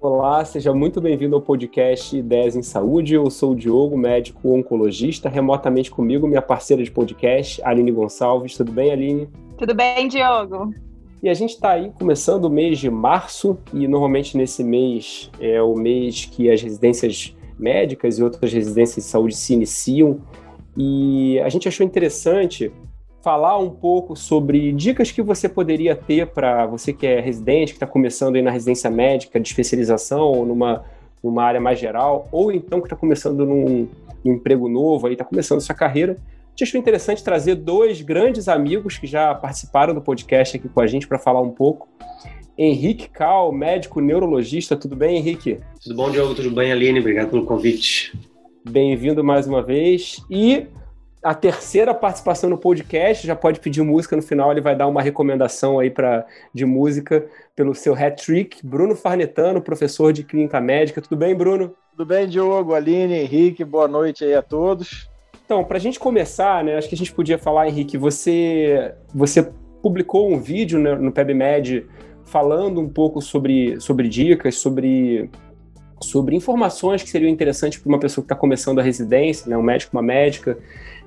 Olá, seja muito bem-vindo ao podcast Ideias em Saúde. Eu sou o Diogo, médico oncologista. Remotamente comigo, minha parceira de podcast, Aline Gonçalves. Tudo bem, Aline? Tudo bem, Diogo. E a gente está aí começando o mês de março, e normalmente nesse mês é o mês que as residências médicas e outras residências de saúde se iniciam. E a gente achou interessante falar um pouco sobre dicas que você poderia ter para você que é residente, que está começando aí na residência médica de especialização ou numa, numa área mais geral, ou então que está começando num, num, emprego novo, está começando sua carreira. A gente achou interessante trazer dois grandes amigos que já participaram do podcast aqui com a gente para falar um pouco. Henrique Cal, médico neurologista. Tudo bem, Henrique? Tudo bom, Diogo? Tudo bem, Aline? Obrigado pelo convite. Bem-vindo mais uma vez. E a terceira participação no podcast, já pode pedir música no final, ele vai dar uma recomendação aí para de música pelo seu hat-trick. Bruno Farnetano, professor de clínica médica. Tudo bem, Bruno? Tudo bem, Diogo, Aline, Henrique, boa noite aí a todos. Então, para a gente começar, né, acho que a gente podia falar, Henrique, você, você publicou um vídeo no, no PebMed falando um pouco sobre, sobre dicas, sobre sobre informações que seriam interessantes para uma pessoa que está começando a residência, né, um médico, uma médica,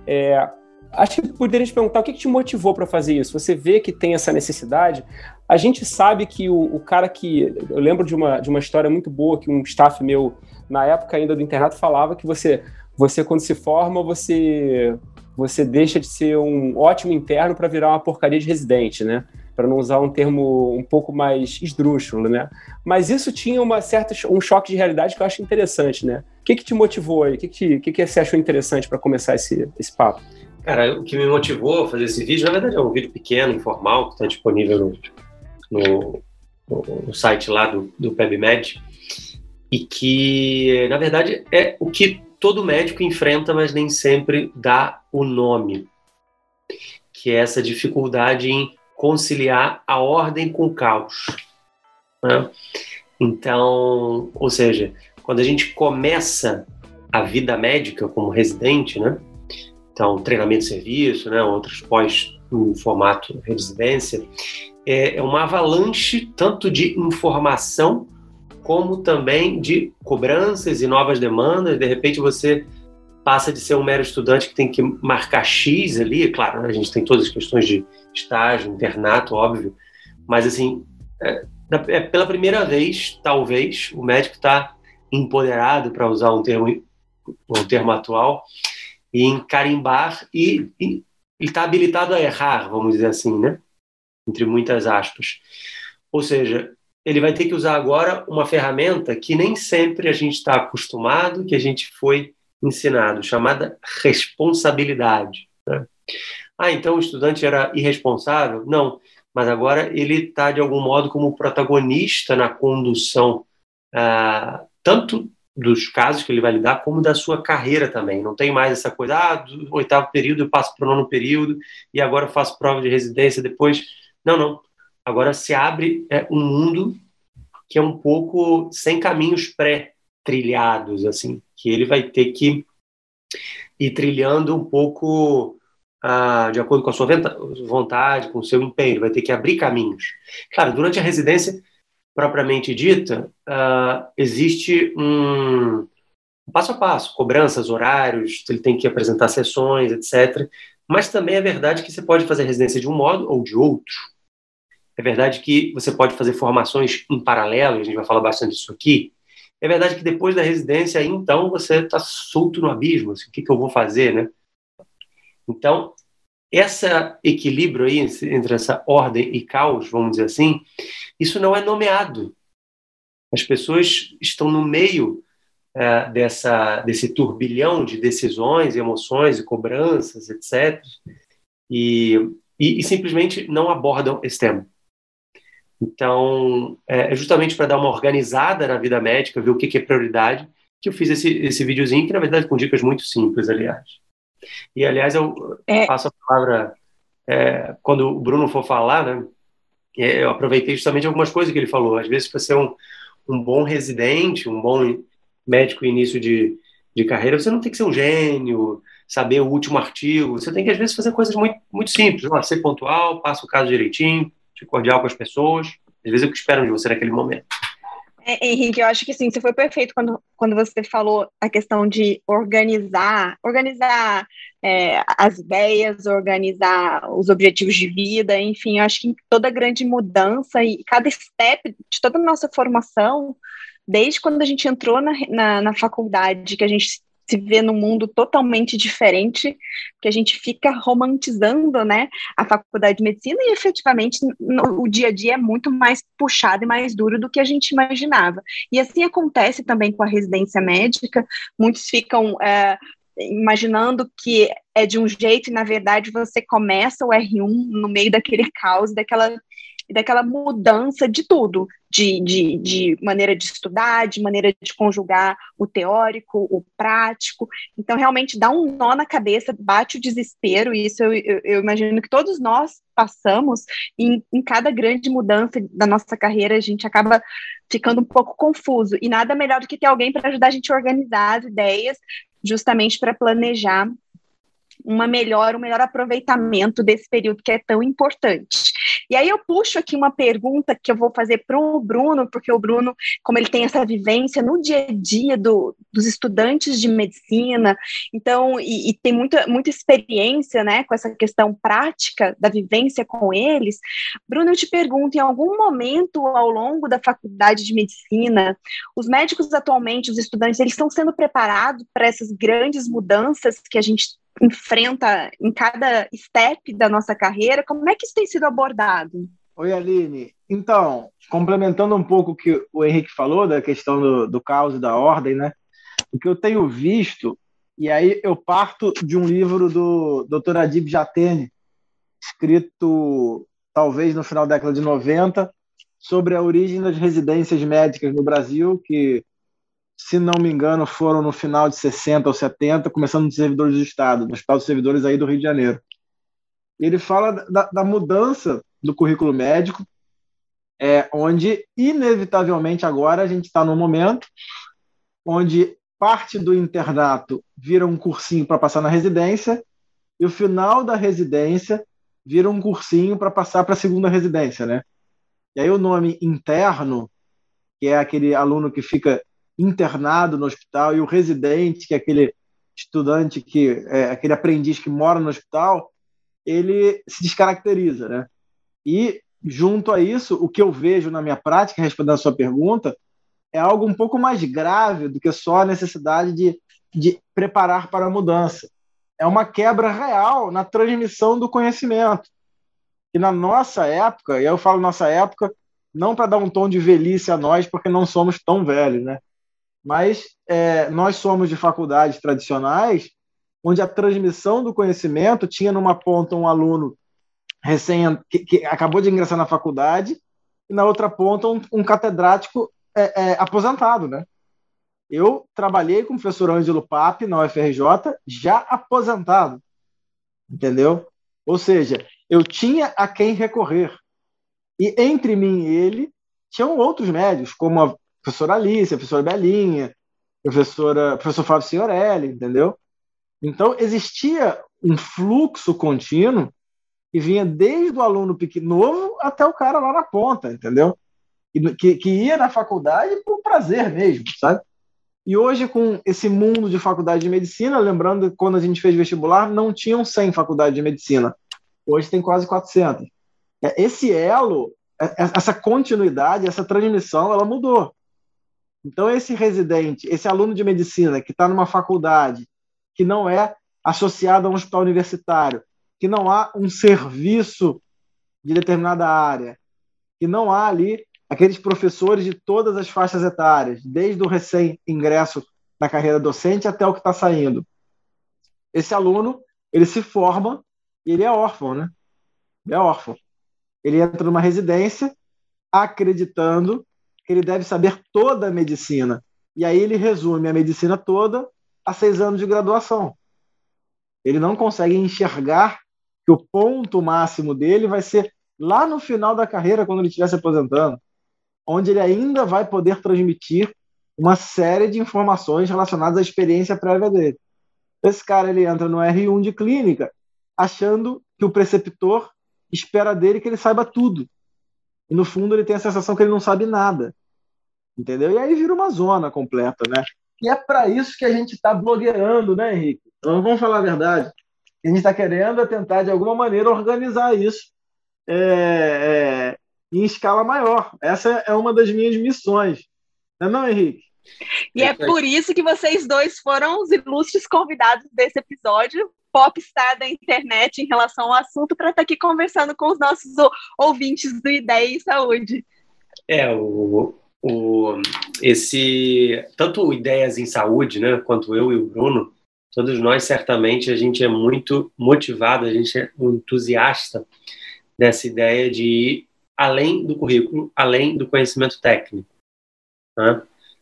é, acho que poderia te perguntar o que, que te motivou para fazer isso. Você vê que tem essa necessidade. A gente sabe que o, o, cara que. Eu lembro de uma, de uma história muito boa que um staff meu, na época ainda do internato, falava que você, você quando se forma, você, você deixa de ser um ótimo interno para virar uma porcaria de residente, né? Para não usar um termo um pouco mais esdrúxulo, né? Mas isso tinha uma certa, um choque de realidade que eu acho interessante, né? O que, que te motivou aí? O que, que, que, que você achou interessante para começar esse, esse papo? Cara, o que me motivou a fazer esse vídeo, na verdade, é um vídeo pequeno, informal, que está disponível no, no, no, site lá do, do PebMed, e que, na verdade, é o que todo médico enfrenta, mas nem sempre dá o nome, que é essa dificuldade em conciliar a ordem com o caos. Né? Então, ou seja, quando a gente começa a vida médica como residente, né? Então, treinamento serviço, né? Outros pós no formato residência, é, é uma avalanche tanto de informação como também de cobranças e novas demandas. De repente, você passa de ser um mero estudante que tem que marcar X ali, claro, né? a gente tem todas as questões de estágio, internato, óbvio, mas assim, é, é pela primeira vez, talvez, o médico está empoderado, para usar um termo, um termo atual, em carimbar e, está habilitado a errar, vamos dizer assim, né? Entre muitas aspas. Ou seja, ele vai ter que usar agora uma ferramenta que nem sempre a gente está acostumado, que a gente foi ensinado, chamada responsabilidade. Né? Ah, então o estudante era irresponsável? Não, mas agora ele está, de algum modo, como protagonista na condução ah, tanto dos casos que ele vai lidar, como da sua carreira também. Não tem mais essa coisa, ah, do oitavo período eu passo para o nono período e agora eu faço prova de residência depois. Não, não. Agora se abre é, um mundo que é um pouco sem caminhos pré-trilhados, assim, que ele vai ter que ir trilhando um pouco ah, de acordo com a sua vontade, com o seu empenho, ele vai ter que abrir caminhos. Claro, durante a residência propriamente dita, uh, existe um, um passo a passo, cobranças, horários, ele tem que apresentar sessões, etc. Mas também é verdade que você pode fazer residência de um modo ou de outro. É verdade que você pode fazer formações em paralelo, a gente vai falar bastante disso aqui. É verdade que depois da residência, então, você está solto no abismo. Assim, o que, que eu vou fazer, né? Então, esse equilíbrio aí entre essa ordem e caos, vamos dizer assim, isso não é nomeado. As pessoas estão no meio é, dessa, desse turbilhão de decisões, emoções e cobranças, etc. E, e, e simplesmente não abordam esse tema. Então, é, é justamente para dar uma organizada na vida médica, ver o que, que é prioridade, que eu fiz esse, esse videozinho, que na verdade com dicas muito simples, aliás. E, aliás, eu é... passo a palavra é, quando o Bruno for falar, né? É, eu aproveitei justamente algumas coisas que ele falou. Às vezes, para ser um, um bom residente, um bom médico início de, de carreira, você não tem que ser um gênio, saber o último artigo. Você tem que, às vezes, fazer coisas muito, muito simples. Ó, ser pontual, passa o caso direitinho, ser cordial com as pessoas. Às vezes é o que esperam de você naquele momento. É, Henrique, eu acho que sim, você foi perfeito quando, quando você falou a questão de organizar, organizar é, as ideias, organizar os objetivos de vida, enfim, eu acho que toda grande mudança e cada step de toda a nossa formação, desde quando a gente entrou na, na, na faculdade, que a gente se vê num mundo totalmente diferente, que a gente fica romantizando, né, a faculdade de medicina e efetivamente no, o dia a dia é muito mais puxado e mais duro do que a gente imaginava. E assim acontece também com a residência médica, muitos ficam é, imaginando que é de um jeito e na verdade você começa o R1 no meio daquele caos, daquela daquela mudança de tudo, de, de, de, maneira de estudar, de maneira de conjugar o teórico, o prático. Então, realmente dá um nó na cabeça, bate o desespero, e isso eu, eu, eu imagino que todos nós passamos, em, em cada grande mudança da nossa carreira, a gente acaba ficando um pouco confuso. E nada melhor do que ter alguém para ajudar a gente a organizar as ideias, justamente para planejar uma melhor, um melhor aproveitamento desse período que é tão importante. E aí eu puxo aqui uma pergunta que eu vou fazer para o Bruno, porque o Bruno, como ele tem essa vivência no dia a dia do, dos estudantes de medicina, então, e, e, tem muita, muita experiência, né, com essa questão prática da vivência com eles. Bruno, eu te pergunto, em algum momento ao longo da faculdade de medicina, os médicos atualmente, os estudantes, eles estão sendo preparados para essas grandes mudanças que a gente enfrenta em cada step da nossa carreira? Como é que isso tem sido abordado? Oi, Aline. Então, complementando um pouco o que o Henrique falou da questão do, do caos e da ordem, né? O que eu tenho visto, e aí eu parto de um livro do Dr. Adib Jatene, escrito talvez no final da década de 90, sobre a origem das residências médicas no Brasil, que se não me engano, foram no final de 60 ou 70, começando nos servidores do Estado, no Hospital dos Servidores aí do Rio de Janeiro. Ele fala da, da mudança do currículo médico, é, onde, inevitavelmente, agora a gente está num momento onde parte do internato vira um cursinho para passar na residência e o final da residência vira um cursinho para passar para a segunda residência, né? E aí o nome interno, que é aquele aluno que fica internado no hospital e o residente, que é aquele estudante que é aquele aprendiz que mora no hospital, ele se descaracteriza, né? E junto a isso, o que eu vejo na minha prática, respondendo a sua pergunta, é algo um pouco mais grave do que só a necessidade de, de preparar para a mudança. É uma quebra real na transmissão do conhecimento. E na nossa época, e eu falo nossa época, não para dar um tom de velhice a nós, porque não somos tão velhos, né? Mas é, nós somos de faculdades tradicionais, onde a transmissão do conhecimento tinha numa ponta um aluno recém que, que acabou de ingressar na faculdade e na outra ponta um, um catedrático é, é, aposentado, né? Eu trabalhei com o professor Ângelo Pape na UFRJ, já aposentado, entendeu? Ou seja, eu tinha a quem recorrer. E entre mim e ele, tinham outros médios, como a professora Alice, professora Belinha, professora, professor Fábio Signorelli, entendeu? Então, existia um fluxo contínuo que vinha desde o aluno novo até o cara lá na ponta, entendeu? Que, que ia na faculdade por prazer mesmo, sabe? E hoje, com esse mundo de faculdade de medicina, lembrando que quando a gente fez vestibular, não tinham 100 faculdades de medicina. Hoje tem quase 400. É, esse elo, é, essa continuidade, essa transmissão, ela mudou. Então, esse residente, esse aluno de medicina que está numa faculdade que não é associado a um hospital universitário, que não há um serviço de determinada área, que não há ali aqueles professores de todas as faixas etárias, desde o recém-ingresso na carreira docente até o que está saindo. Esse aluno, ele se forma e ele é órfão, né? Ele é órfão. Ele entra numa residência acreditando que ele deve saber toda a medicina. E aí ele resume a medicina toda a seis anos de graduação. Ele não consegue enxergar que o ponto máximo dele vai ser lá no final da carreira, quando ele estiver se aposentando, onde ele ainda vai poder transmitir uma série de informações relacionadas à experiência prévia dele. Esse cara ele entra no R1 de clínica achando que o preceptor espera dele que ele saiba tudo. E no fundo ele tem a sensação que ele não sabe nada. Entendeu? E aí vira uma zona completa, né? E é para isso que a gente está blogueirando, né, Henrique? Então, vamos falar a verdade. A gente está querendo é tentar, de alguma maneira, organizar isso é, é, em escala maior. Essa é uma das minhas missões. Não é não, Henrique? E é por isso que vocês dois foram os ilustres convidados desse episódio, popstar da internet em relação ao assunto, para estar tá aqui conversando com os nossos ouvintes do Ideia e Saúde. É, o, o, esse tanto Ideias em Saúde, né, quanto eu e o Bruno, todos nós certamente a gente é muito motivado, a gente é um entusiasta dessa ideia de ir além do currículo, além do conhecimento técnico. Né?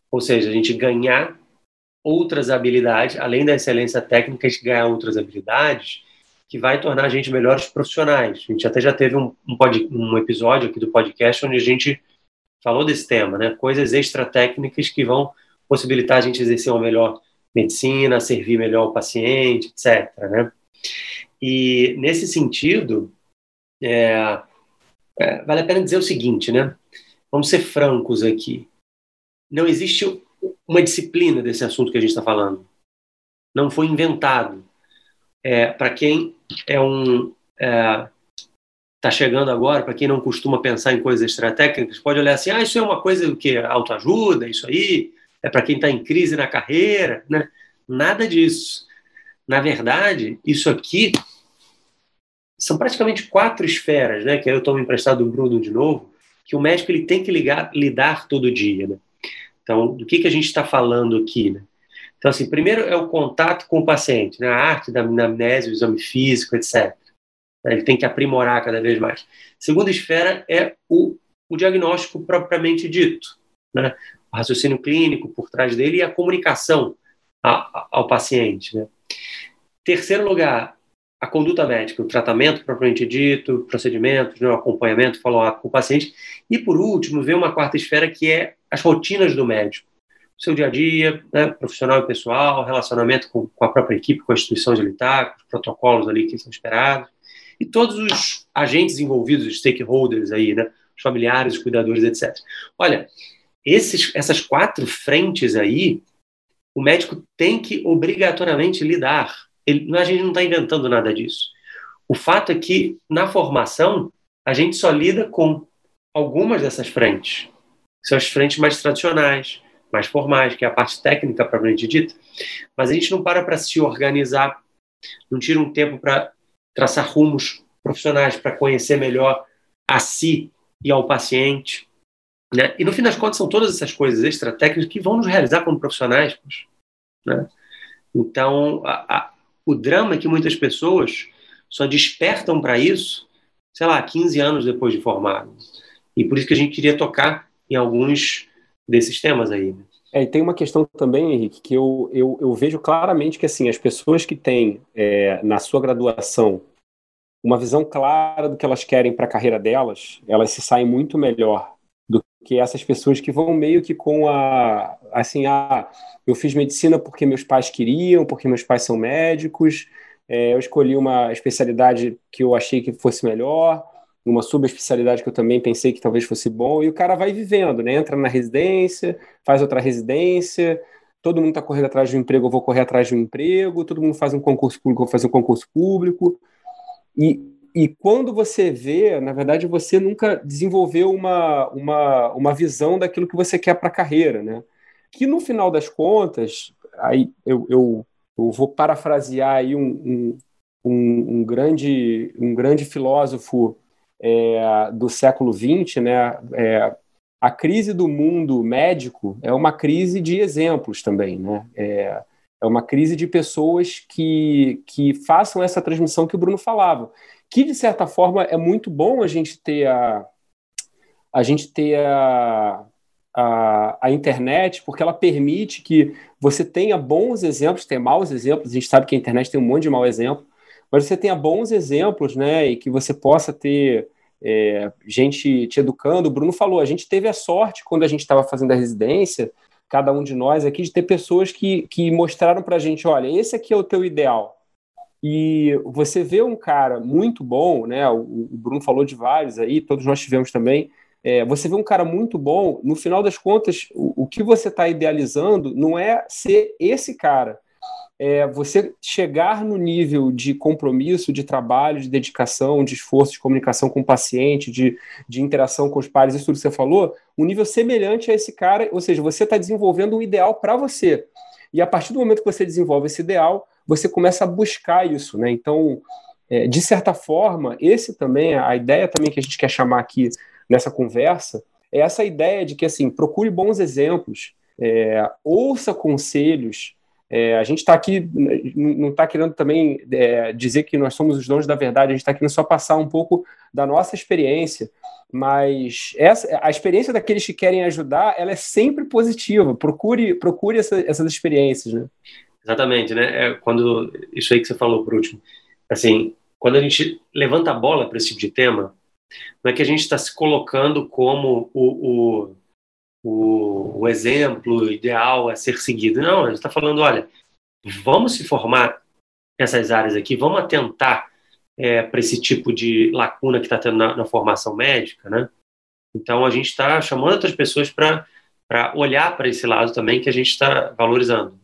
Ou seja, a gente ganhar outras habilidades, além da excelência técnica, a gente ganhar outras habilidades que vai tornar a gente melhores profissionais. A gente até já teve um, um, pod, um episódio aqui do podcast onde a gente falou desse tema, né? Coisas extra técnicas que vão possibilitar a gente exercer uma melhor medicina, servir melhor o paciente, etc. Né? E nesse sentido, é, é, vale a pena dizer o seguinte, né? Vamos ser francos aqui. Não existe uma disciplina desse assunto que a gente está falando. Não foi inventado. É, para quem é um é, está chegando agora, para quem não costuma pensar em coisas técnicas, pode olhar assim, ah, isso é uma coisa que autoajuda, isso aí é para quem está em crise na carreira, né? Nada disso. Na verdade, isso aqui são praticamente quatro esferas, né? Que eu tomo emprestado do Bruno de novo, que o médico ele tem que ligar, lidar todo dia, né? Então, do que, que a gente está falando aqui, né? Então, assim, primeiro é o contato com o paciente, né? a arte da anamnese, o exame físico, etc. Ele tem que aprimorar cada vez mais. Segunda esfera é o, o diagnóstico propriamente dito, né? o raciocínio clínico por trás dele e a comunicação a, a, ao paciente. Né? Terceiro lugar, a conduta médica, o tratamento propriamente dito, procedimentos, né, o acompanhamento, follow-up com o paciente. E, por último, vem uma quarta esfera que é as rotinas do médico. O seu dia a dia, né, profissional e pessoal, relacionamento com, com, a própria equipe, com a instituição de litar, os protocolos ali que são esperados e todos os agentes envolvidos, os stakeholders aí, né? Os familiares, os cuidadores, etc. Olha, esses, essas quatro frentes aí, o médico tem que obrigatoriamente lidar. Ele, a gente não está inventando nada disso. O fato é que, na formação, a gente só lida com algumas dessas frentes. São as frentes mais tradicionais, mais formais, que é a parte técnica propriamente dita. Mas a gente não para para se organizar, não tira um tempo para traçar rumos profissionais para conhecer melhor a si e ao paciente. Né? E no fim das contas, são todas essas coisas extra técnicas que vão nos realizar como profissionais. Né? Então, a, a, o drama é que muitas pessoas só despertam para isso, sei lá, 15 anos depois de formado. E por isso que a gente queria tocar em alguns desses temas aí. Né? É, e tem uma questão também, Henrique, que eu, eu, eu vejo claramente que assim, as pessoas que têm é, na sua graduação uma visão clara do que elas querem para a carreira delas, elas se saem muito melhor do que essas pessoas que vão meio que com a assim, ah, eu fiz medicina porque meus pais queriam, porque meus pais são médicos, é, eu escolhi uma especialidade que eu achei que fosse melhor, uma subespecialidade que eu também pensei que talvez fosse bom, e o cara vai vivendo, né? Entra na residência, faz outra residência, todo mundo está correndo atrás de um emprego, eu vou correr atrás de um emprego, todo mundo faz um concurso público, eu vou fazer um concurso público. E, e quando você vê, na verdade, você nunca desenvolveu uma, uma, uma visão daquilo que você quer para a carreira, né? Que no final das contas, aí eu, eu, eu vou parafrasear aí um, um, um, um grande, um grande filósofo é, do século XX, né, é, a crise do mundo médico é uma crise de exemplos também, né? É, é uma crise de pessoas que, que façam essa transmissão que o Bruno falava, que de certa forma é muito bom a gente ter a, a gente ter a, a, a, internet, porque ela permite que você tenha bons exemplos, tenha maus exemplos. A gente sabe que a internet tem um monte de mau exemplo, mas você tenha bons exemplos, né? E que você possa ter é, gente te educando. O Bruno falou, a gente teve a sorte, quando a gente estava fazendo a residência, cada um de nós aqui, de ter pessoas que, que mostraram para a gente, olha, esse aqui é o teu ideal. E você vê um cara muito bom, né? O, o Bruno falou de vários aí, todos nós tivemos também. É, você vê um cara muito bom, no final das contas, o, o que você está idealizando não é ser esse cara. É você chegar no nível de compromisso, de trabalho, de dedicação, de esforço, de comunicação com o paciente, de, de interação com os pares, isso tudo que você falou, um nível semelhante a esse cara, ou seja, você está desenvolvendo um ideal para você. E a partir do momento que você desenvolve esse ideal, você começa a buscar isso, né? Então, é, de certa forma, esse também, a ideia também que a gente quer chamar aqui nessa conversa, é essa ideia de que, assim, procure bons exemplos, é, ouça conselhos, é, a gente está aqui, não está querendo também é, dizer que nós somos os donos da verdade, a gente está querendo só passar um pouco da nossa experiência, mas essa, a experiência daqueles que querem ajudar, ela é sempre positiva. Procure, procure essa, essas experiências, né? Exatamente, né? É quando isso aí que você falou por último, assim, quando a gente levanta a bola para esse tipo de tema, não é que a gente está se colocando como o, o, o, o, exemplo ideal a ser seguido. Não, a gente está falando, olha, vamos se formar nessas áreas aqui, vamos atentar é, para esse tipo de lacuna que está tendo na, na, formação médica, né? Então a gente está chamando outras pessoas para olhar para esse lado também que a gente está valorizando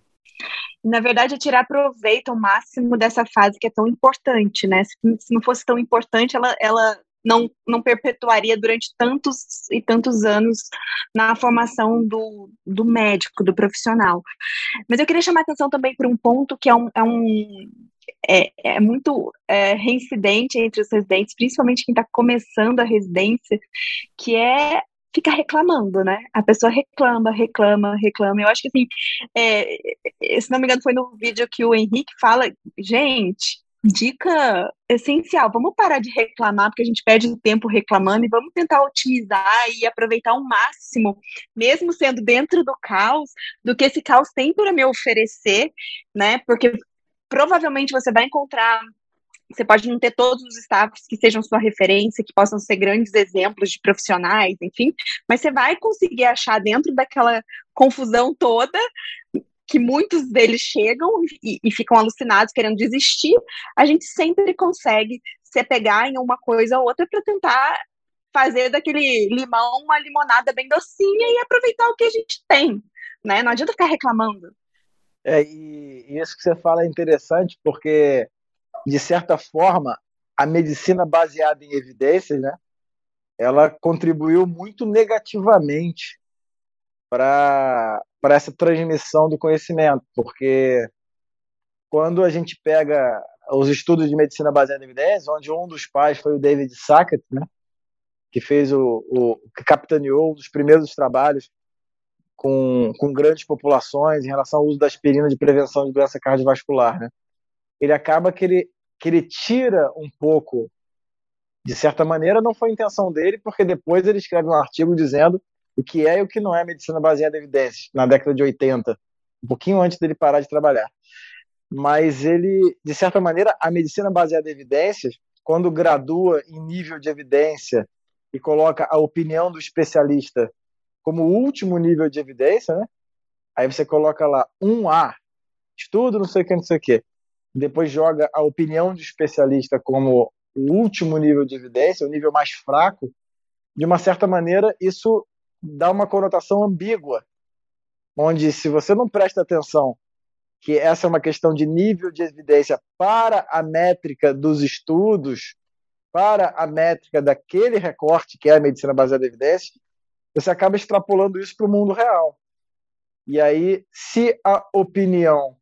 na verdade, é tirar proveito ao máximo dessa fase que é tão importante, né? Se, se não fosse tão importante, ela, ela não, não perpetuaria durante tantos e tantos anos na formação do, do médico, do profissional. Mas eu queria chamar atenção também para um ponto que é um, é um é, é, muito é, reincidente entre os residentes, principalmente quem está começando a residência, que é fica reclamando, né? A pessoa reclama, reclama, reclama. Eu acho que assim, é, se não me engano, foi no vídeo que o Henrique fala, gente, dica essencial, vamos parar de reclamar, porque a gente perde tempo reclamando e vamos tentar otimizar e aproveitar ao máximo, mesmo sendo dentro do caos, do que esse caos tem para me oferecer, né? Porque provavelmente você vai encontrar você pode não ter todos os staffs que sejam sua referência, que possam ser grandes exemplos de profissionais, enfim, mas você vai conseguir achar dentro daquela confusão toda que muitos deles chegam e, e, ficam alucinados, querendo desistir, a gente sempre consegue se pegar em uma coisa ou outra para tentar fazer daquele limão uma limonada bem docinha e aproveitar o que a gente tem, né? Não adianta ficar reclamando. É, e isso que você fala é interessante, porque de certa forma, a medicina baseada em evidências, né, ela contribuiu muito negativamente para essa transmissão do conhecimento, porque quando a gente pega os estudos de medicina baseada em evidências, onde um dos pais foi o David Sackett, né, que fez o, o que capitaneou um dos primeiros trabalhos com, com grandes populações em relação ao uso da aspirina de prevenção de doença cardiovascular, né? Ele acaba que ele que ele tira um pouco, de certa maneira, não foi intenção dele, porque depois ele escreve um artigo dizendo o que é e o que não é medicina baseada em evidências, na década de 80, um pouquinho antes dele parar de trabalhar. Mas ele, de certa maneira, a medicina baseada em evidências, quando gradua em nível de evidência e coloca a opinião do especialista como último nível de evidência, né? Aí você coloca lá 1A, estudo, não sei o que, não sei o que depois joga a opinião de especialista como o último nível de evidência, o nível mais fraco, de uma certa maneira, isso dá uma conotação ambígua, onde se você não presta atenção que essa é uma questão de nível de evidência para a métrica dos estudos, para a métrica daquele recorte que é a medicina baseada em evidência, você acaba extrapolando isso para o mundo real. E aí, se a opinião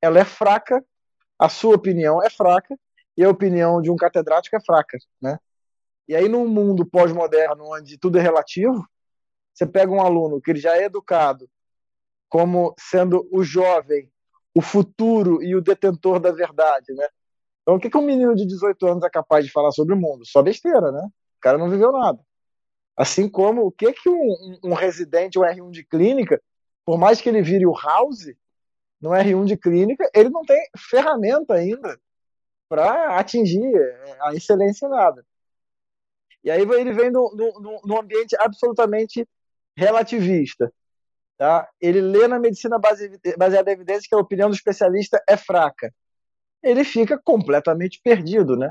ela é fraca, a sua opinião é fraca e a opinião de um catedrático é fraca, né? E aí, num mundo pós-moderno, onde tudo é relativo, você pega um aluno que ele já é educado como sendo o jovem, o futuro e o detentor da verdade, né? Então, o que, que um menino de 18 anos é capaz de falar sobre o mundo? Só besteira, né? O cara não viveu nada. Assim como o que, que um, um, residente, um R1 de clínica, por mais que ele vire o House, no R1 de clínica, ele não tem ferramenta ainda para atingir a excelência em nada. E aí ele vem num ambiente absolutamente relativista. tá? ele lê na medicina baseada em evidência que a opinião do especialista é fraca. Ele fica completamente perdido, né?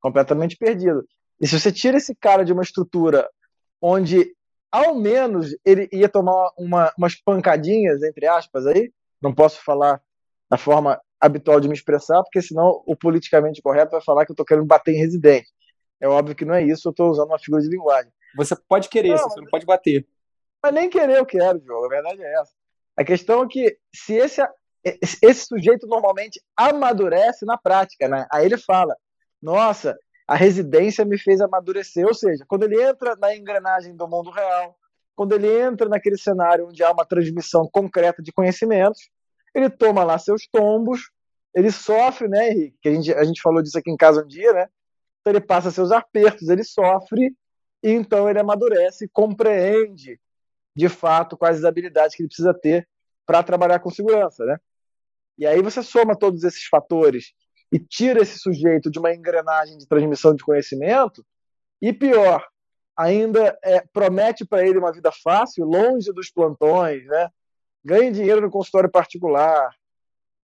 Completamente perdido. E se você tira esse cara de uma estrutura onde, ao menos, ele ia tomar uma, umas pancadinhas, entre aspas, aí, não posso falar da forma habitual de me expressar, porque senão o politicamente correto vai falar que eu estou querendo bater em residente. É óbvio que não é isso, eu estou usando uma figura de linguagem. Você pode querer, não, você não pode bater. Mas nem querer eu quero, Diogo, a verdade é essa. A questão é que se esse, esse sujeito normalmente amadurece na prática, né? Aí ele fala, nossa, a residência me fez amadurecer, ou seja, quando ele entra na engrenagem do mundo real, quando ele entra naquele cenário onde há uma transmissão concreta de conhecimentos, ele toma lá seus tombos, ele sofre, né, Henrique? Que a gente, a gente falou disso aqui em casa um dia, né? Então ele passa seus apertos, ele sofre, e então ele amadurece, compreende de fato quais as habilidades que ele precisa ter para trabalhar com segurança, né? E aí você soma todos esses fatores e tira esse sujeito de uma engrenagem de transmissão de conhecimento, e pior, ainda é, promete para ele uma vida fácil, longe dos plantões, né? ganhe dinheiro no consultório particular.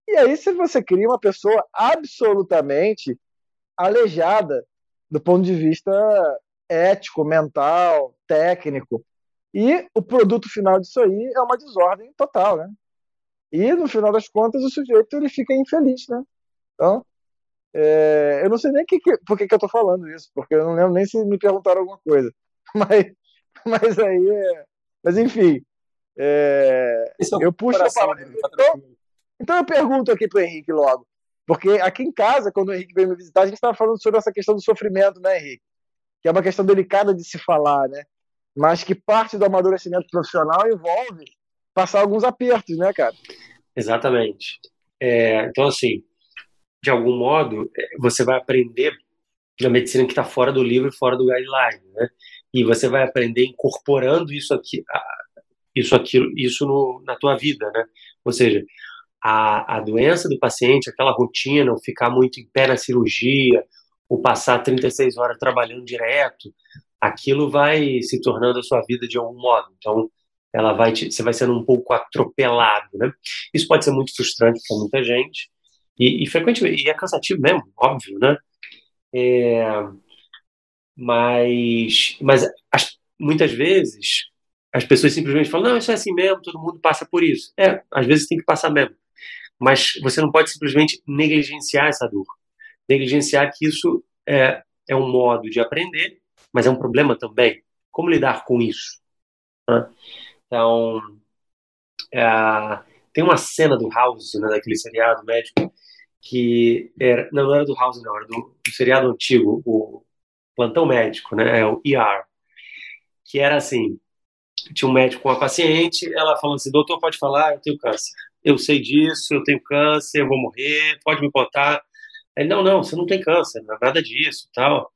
E aí se você cria uma pessoa absolutamente aleijada do ponto de vista ético, mental, técnico. E o produto final disso aí é uma desordem total, né? E no final das contas o sujeito ele fica infeliz, né? Então, é, eu não sei nem que, que, por que, que eu estou falando isso, porque eu não lembro nem se me perguntaram alguma coisa. Mas, mas aí, é, mas enfim, é, é eu puxo a palavra. Então, então eu pergunto aqui para o Henrique logo, porque aqui em casa, quando o Henrique veio me visitar, a gente estava falando sobre essa questão do sofrimento, né, Henrique? Que é uma questão delicada de se falar, né? Mas que parte do amadurecimento profissional envolve passar alguns apertos, né, cara? Exatamente. É, então, assim, de algum modo, é, você vai aprender a medicina que está fora do livro e fora do guideline, né? E você vai aprender incorporando isso aqui, isso aquilo, isso no, na tua vida, né? Ou seja, a, a doença do paciente, aquela rotina, o ficar muito em pé na cirurgia, ou passar 36 horas trabalhando direto, aquilo vai se tornando a sua vida de algum modo. Então, ela vai te, você vai sendo um pouco atropelado, né? Isso pode ser muito frustrante para muita gente e, e frequentemente e é cansativo mesmo, óbvio, né? É, mas, mas as, muitas vezes as pessoas simplesmente falam, não, isso é assim mesmo, todo mundo passa por isso. É, às vezes tem que passar mesmo. Mas você não pode simplesmente negligenciar essa dor. Negligenciar que isso é, é um modo de aprender, mas é um problema também. Como lidar com isso? Né? Então, é, tem uma cena do House, né, daquele seriado médico, que era, não, não era do House, não, era do, do seriado antigo, o Plantão Médico, né, é o ER, que era assim, tinha um médico com a paciente, ela falando assim, doutor, pode falar, eu tenho câncer. Eu sei disso, eu tenho câncer, eu vou morrer, pode me contar. Ele, não, não, você não tem câncer, não é nada disso, tal.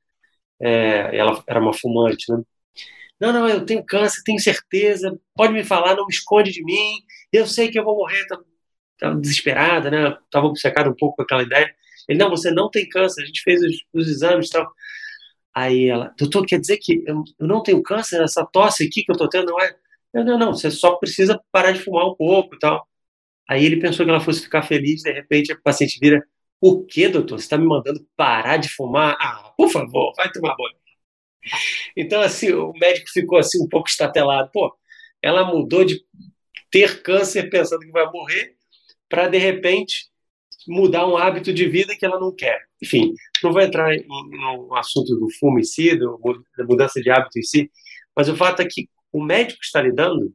É, ela era uma fumante, né? Não, não, eu tenho câncer, tenho certeza, pode me falar, não me esconde de mim, eu sei que eu vou morrer. Estava desesperada, né? Estava obcecada um pouco com aquela ideia. Ele, não, você não tem câncer, a gente fez os, os exames e tal. Aí ela, doutor, quer dizer que eu, eu não tenho câncer? Essa tosse aqui que eu tô tendo não é. Eu, não, não, você só precisa parar de fumar um pouco e tal. Aí ele pensou que ela fosse ficar feliz, de repente a paciente vira: O que, doutor? Você está me mandando parar de fumar? Ah, por favor, vai tomar banho. Então, assim, o médico ficou assim um pouco estatelado. Pô, ela mudou de ter câncer pensando que vai morrer para, de repente, mudar um hábito de vida que ela não quer. Enfim, não vou entrar no assunto do do, da mudança de hábito em si, mas o fato é que o médico está lidando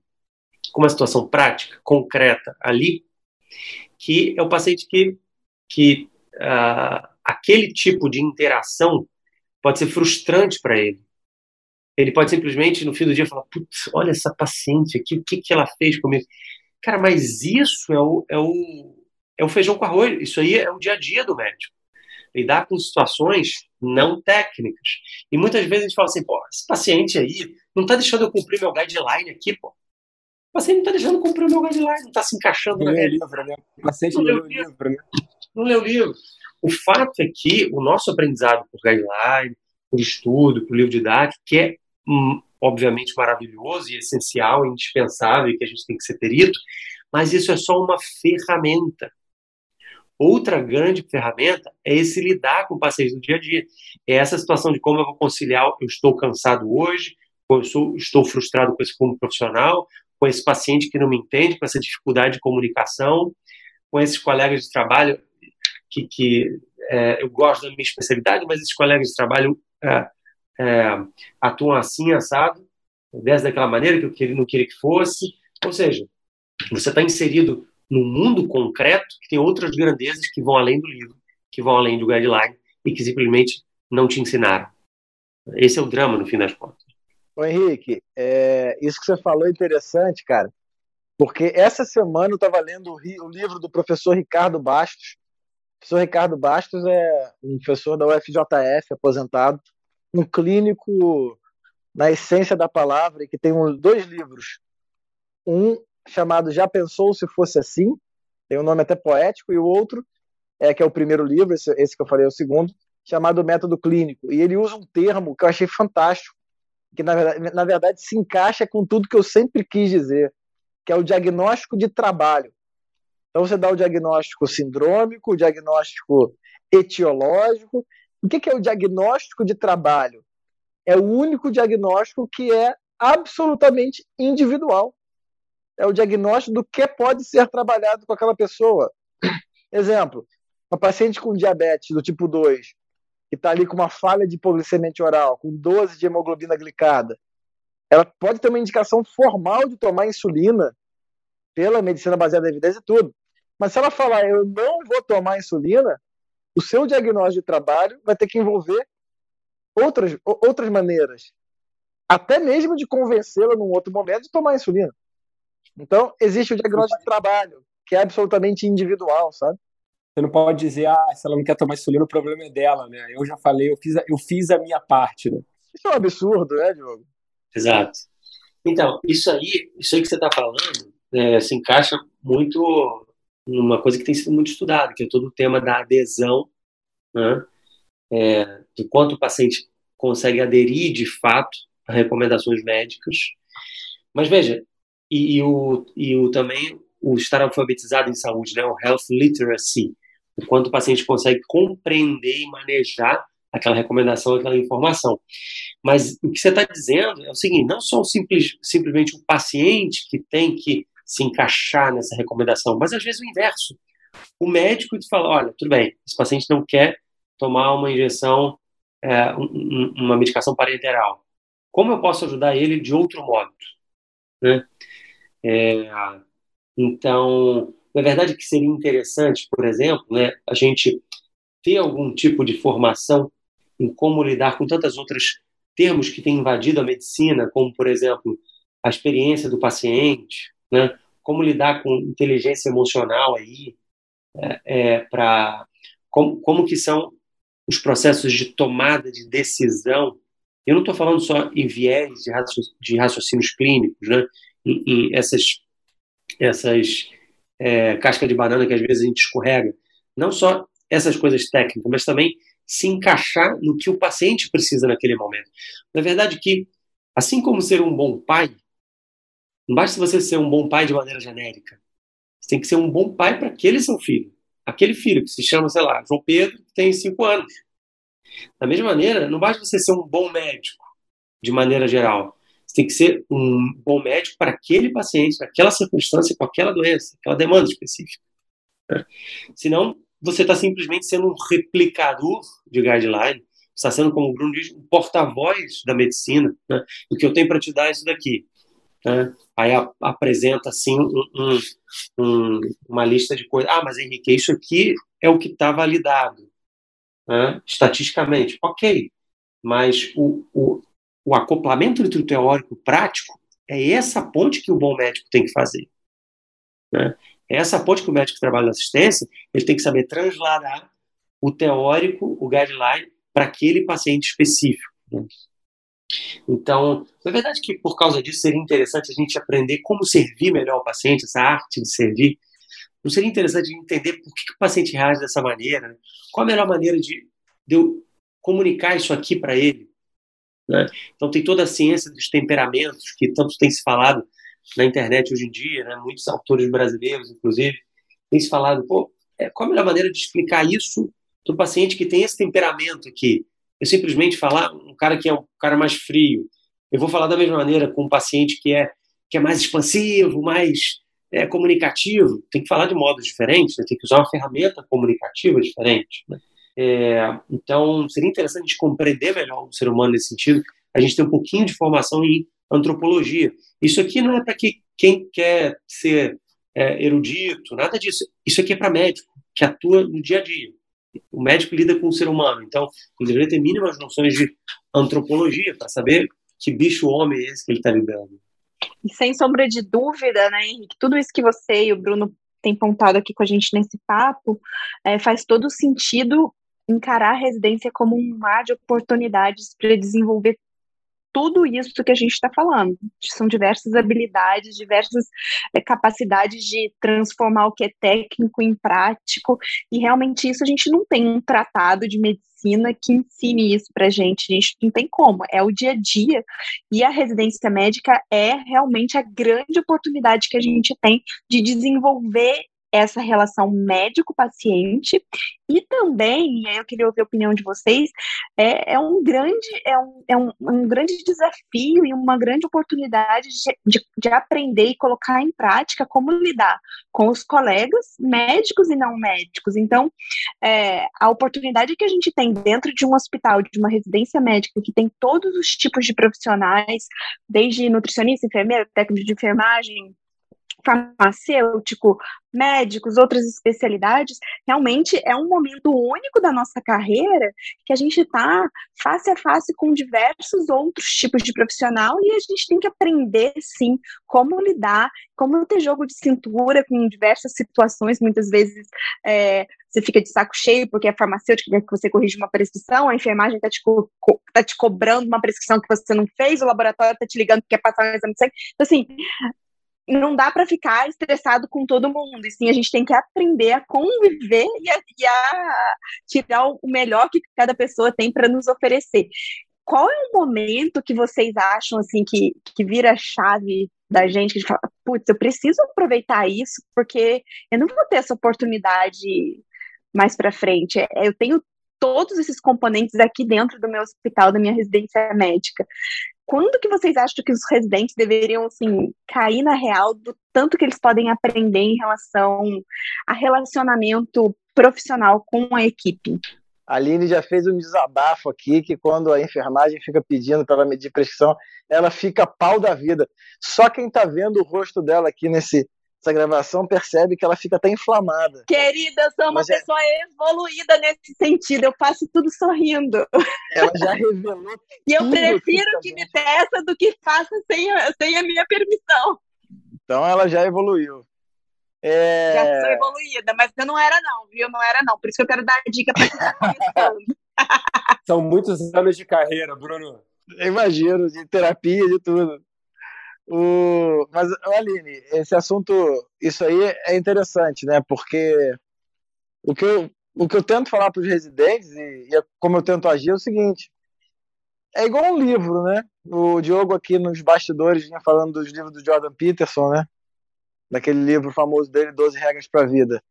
com uma situação prática, concreta ali, que é o paciente que, que uh, aquele tipo de interação pode ser frustrante para ele. Ele pode simplesmente, no fim do dia, falar: Putz, olha essa paciente aqui, o que, que ela fez comigo? Cara, mas isso é o, é o, é o feijão com arroz. Isso aí é o dia a dia do médico. Lidar com situações não técnicas. E muitas vezes a gente fala assim, pô, esse paciente aí não está deixando eu cumprir meu guideline aqui, pô. O paciente não está deixando eu cumprir meu guideline, não está se encaixando na leu livro, né? O paciente não, leu o livro né? Não leu o livro. O fato é que o nosso aprendizado por guideline, por estudo, por livro didático, que é obviamente maravilhoso e essencial, indispensável, que a gente tem que ser perito, mas isso é só uma ferramenta. Outra grande ferramenta é esse lidar com o paciente no dia a dia. É essa situação de como eu vou conciliar, eu estou cansado hoje, eu sou, estou frustrado com esse como profissional, com esse paciente que não me entende, com essa dificuldade de comunicação, com esses colegas de trabalho que, que é, eu gosto da minha especialidade, mas esses colegas de trabalho é, é, atuam assim, assado, dessa daquela maneira que eu queria, não queria que fosse. Ou seja, você está inserido num mundo concreto que tem outras grandezas que vão além do livro, que vão além do guideline e que simplesmente não te ensinaram. Esse é o drama, no fim das contas. Ô Henrique, é, isso que você falou é interessante, cara, porque essa semana eu estava lendo o, o, livro do professor Ricardo Bastos. Professor Ricardo Bastos é um professor da UFJF, aposentado, um clínico na essência da palavra, e que tem dois livros. Um chamado Já Pensou Se Fosse Assim, tem um nome até poético, e o outro, é que é o primeiro livro, esse, esse que eu falei é o segundo, chamado Método Clínico. E ele usa um termo que eu achei fantástico, que na verdade, na verdade se encaixa com tudo que eu sempre quis dizer, que é o diagnóstico de trabalho. Então você dá o diagnóstico sindrômico, o diagnóstico etiológico. O que é o diagnóstico de trabalho? É o único diagnóstico que é absolutamente individual é o diagnóstico do que pode ser trabalhado com aquela pessoa. Exemplo, uma paciente com diabetes do tipo 2, que está ali com uma falha de hipoglicemia oral, com 12 de hemoglobina glicada, ela pode ter uma indicação formal de tomar insulina pela medicina baseada em evidência e tudo. Mas se ela falar, eu não vou tomar insulina, o seu diagnóstico de trabalho vai ter que envolver outras, outras maneiras. Até mesmo de convencê-la num outro momento de tomar insulina. Então, existe o diagnóstico de trabalho, que é absolutamente individual, sabe? Você não pode dizer, ah, se ela não quer tomar insulina, o problema é dela, né? Eu já falei, eu fiz a, eu fiz a minha parte, né? Isso é um absurdo, né, Diogo? Exato. Então, isso aí, isso aí que você está falando, é, se encaixa muito numa coisa que tem sido muito estudada, que é todo o tema da adesão, né? É, do quanto o paciente consegue aderir de fato a recomendações médicas. Mas veja, e, e, o, e o, também o estar alfabetizado em saúde, né, o health literacy, o quanto o paciente consegue compreender e manejar aquela recomendação, aquela informação. Mas o que você está dizendo é o seguinte: não só simples, simplesmente o paciente que tem que se encaixar nessa recomendação, mas às vezes o inverso. O médico te fala: olha, tudo bem, esse paciente não quer tomar uma injeção, é, uma medicação parenteral. Como eu posso ajudar ele de outro modo? Né? É, então, na verdade, que seria interessante, por exemplo, né, a gente ter algum tipo de formação em como lidar com tantas outras termos que têm invadido a medicina, como, por exemplo, a experiência do paciente, né, como lidar com inteligência emocional aí, é, é para como, como que são os processos de tomada de decisão. Eu não estou falando só em viés de, raciocínios clínicos, né? em, em essas, essas é, cascas de banana que às vezes a gente escorrega. Não só essas coisas técnicas, mas também se encaixar no que o paciente precisa naquele momento. Na verdade, que assim como ser um bom pai, não basta você ser um bom pai de maneira genérica. Você tem que ser um bom pai para aquele seu filho. Aquele filho que se chama, sei lá, João Pedro, que tem cinco anos. Da mesma maneira, não basta você ser um bom médico, de maneira geral tem que ser um bom médico para aquele paciente, naquela circunstância, com aquela doença, aquela demanda específica. Senão, você está simplesmente sendo um replicador de guideline, está sendo, como o Bruno diz, um porta-voz da medicina. Né? Que eu tenho para te dar é isso daqui. Né? Aí a, apresenta assim um, um, uma lista de coisas. Ah, mas Henrique, isso aqui é o que está validado né? estatisticamente. Ok, mas o, o, o acoplamento entre o teórico e o prático é essa ponte que o bom médico tem que fazer. Né? É essa ponte que o médico que trabalha na assistência ele tem que saber transladar o teórico, o guideline, para aquele paciente específico. Então, na verdade que por causa disso seria interessante a gente aprender como servir melhor o paciente, essa arte de servir. Não seria interessante entender por que, o paciente reage dessa maneira? Né? Qual a melhor maneira de, de eu comunicar isso aqui para ele? Né? Então tem toda a ciência dos temperamentos que tanto tem se falado na internet hoje em dia, né? muitos autores brasileiros, inclusive, tem se falado, pô, é, qual a melhor maneira de explicar isso para o paciente que tem esse temperamento aqui? Eu simplesmente falar, um cara que é um cara mais frio, eu vou falar da mesma maneira com um paciente que é, que é mais expansivo, mais é, comunicativo, tem que falar de modos diferentes, né? tem que usar uma ferramenta comunicativa diferente. Né? É, então, seria interessante a gente compreender melhor o ser humano nesse sentido, a gente ter um pouquinho de formação em antropologia. Isso aqui não é para que quem quer ser é, erudito, nada disso. Isso aqui é para médico, que atua no dia a dia. O médico lida com o ser humano, então ele deveria ter mínimas noções de antropologia para saber que bicho homem é esse que ele está lidando. E sem sombra de dúvida, né, Henrique, tudo isso que você e o Bruno têm pontado aqui com a gente nesse papo é, faz todo sentido encarar a residência como um mar de oportunidades para desenvolver tudo isso que a gente está falando. São diversas habilidades, diversas é, capacidades de transformar o que é técnico em prático, e realmente isso a gente não tem um tratado de medicina que ensine isso para gente, a gente não tem como, é o dia a dia, e a residência médica é realmente a grande oportunidade que a gente tem de desenvolver essa relação médico-paciente e também, e aí eu queria ouvir a opinião de vocês, é, é um grande é um, é um, um, grande desafio e uma grande oportunidade de, de, de, aprender e colocar em prática como lidar com os colegas médicos e não médicos. Então, é, a oportunidade que a gente tem dentro de um hospital, de uma residência médica, que tem todos os tipos de profissionais, desde nutricionista, enfermeiro, técnico de enfermagem, farmacêutico, médicos, outras especialidades, realmente é um momento único da nossa carreira que a gente está face a face com diversos outros tipos de profissional e a gente tem que aprender, sim, como lidar, como ter jogo de cintura com diversas situações, muitas vezes é, você fica de saco cheio porque a farmacêutica quer que você corrija uma prescrição, a enfermagem está te, co tá te cobrando uma prescrição que você não fez, o laboratório está te ligando que quer passar um exame de sangue. Então, assim, não dá para ficar estressado com todo mundo, e sim a gente tem que aprender a conviver e a, e a tirar o melhor que cada pessoa tem para nos oferecer. Qual é o momento que vocês acham assim que, que vira a chave da gente, que a gente fala, putz, eu preciso aproveitar isso, porque eu não vou ter essa oportunidade mais para frente. É, eu tenho todos esses componentes aqui dentro do meu hospital, da minha residência médica quando que vocês acham que os residentes deveriam assim cair na real do tanto que eles podem aprender em relação a relacionamento profissional com a equipe? A Aline já fez um desabafo aqui que quando a enfermagem fica pedindo para ela medir pressão, ela fica pau da vida. Só quem está vendo o rosto dela aqui nesse essa gravação percebe que ela fica até inflamada. Querida, eu sou uma Mas é pessoa é... evoluída nesse sentido, eu faço tudo sorrindo. Ela já revelou. e eu prefiro que me peça do que faça sem, sem a minha permissão. Então ela já evoluiu. É... Já sou evoluída, mas eu não era não, viu? Não era não. Por isso que eu quero dar dica para quem começando. São muitos anos de carreira, Bruno. Eu imagino, de terapia, de tudo. O, mas, Aline, esse assunto, isso aí é interessante, né? Porque o que eu, o que eu tento falar para os residentes, e, e, é como eu tento agir, é o seguinte: é igual um livro, né? O Diogo aqui nos bastidores vinha falando dos livros do Jordan Peterson, né? Daquele livro famoso dele, 12 Regras para a Vida.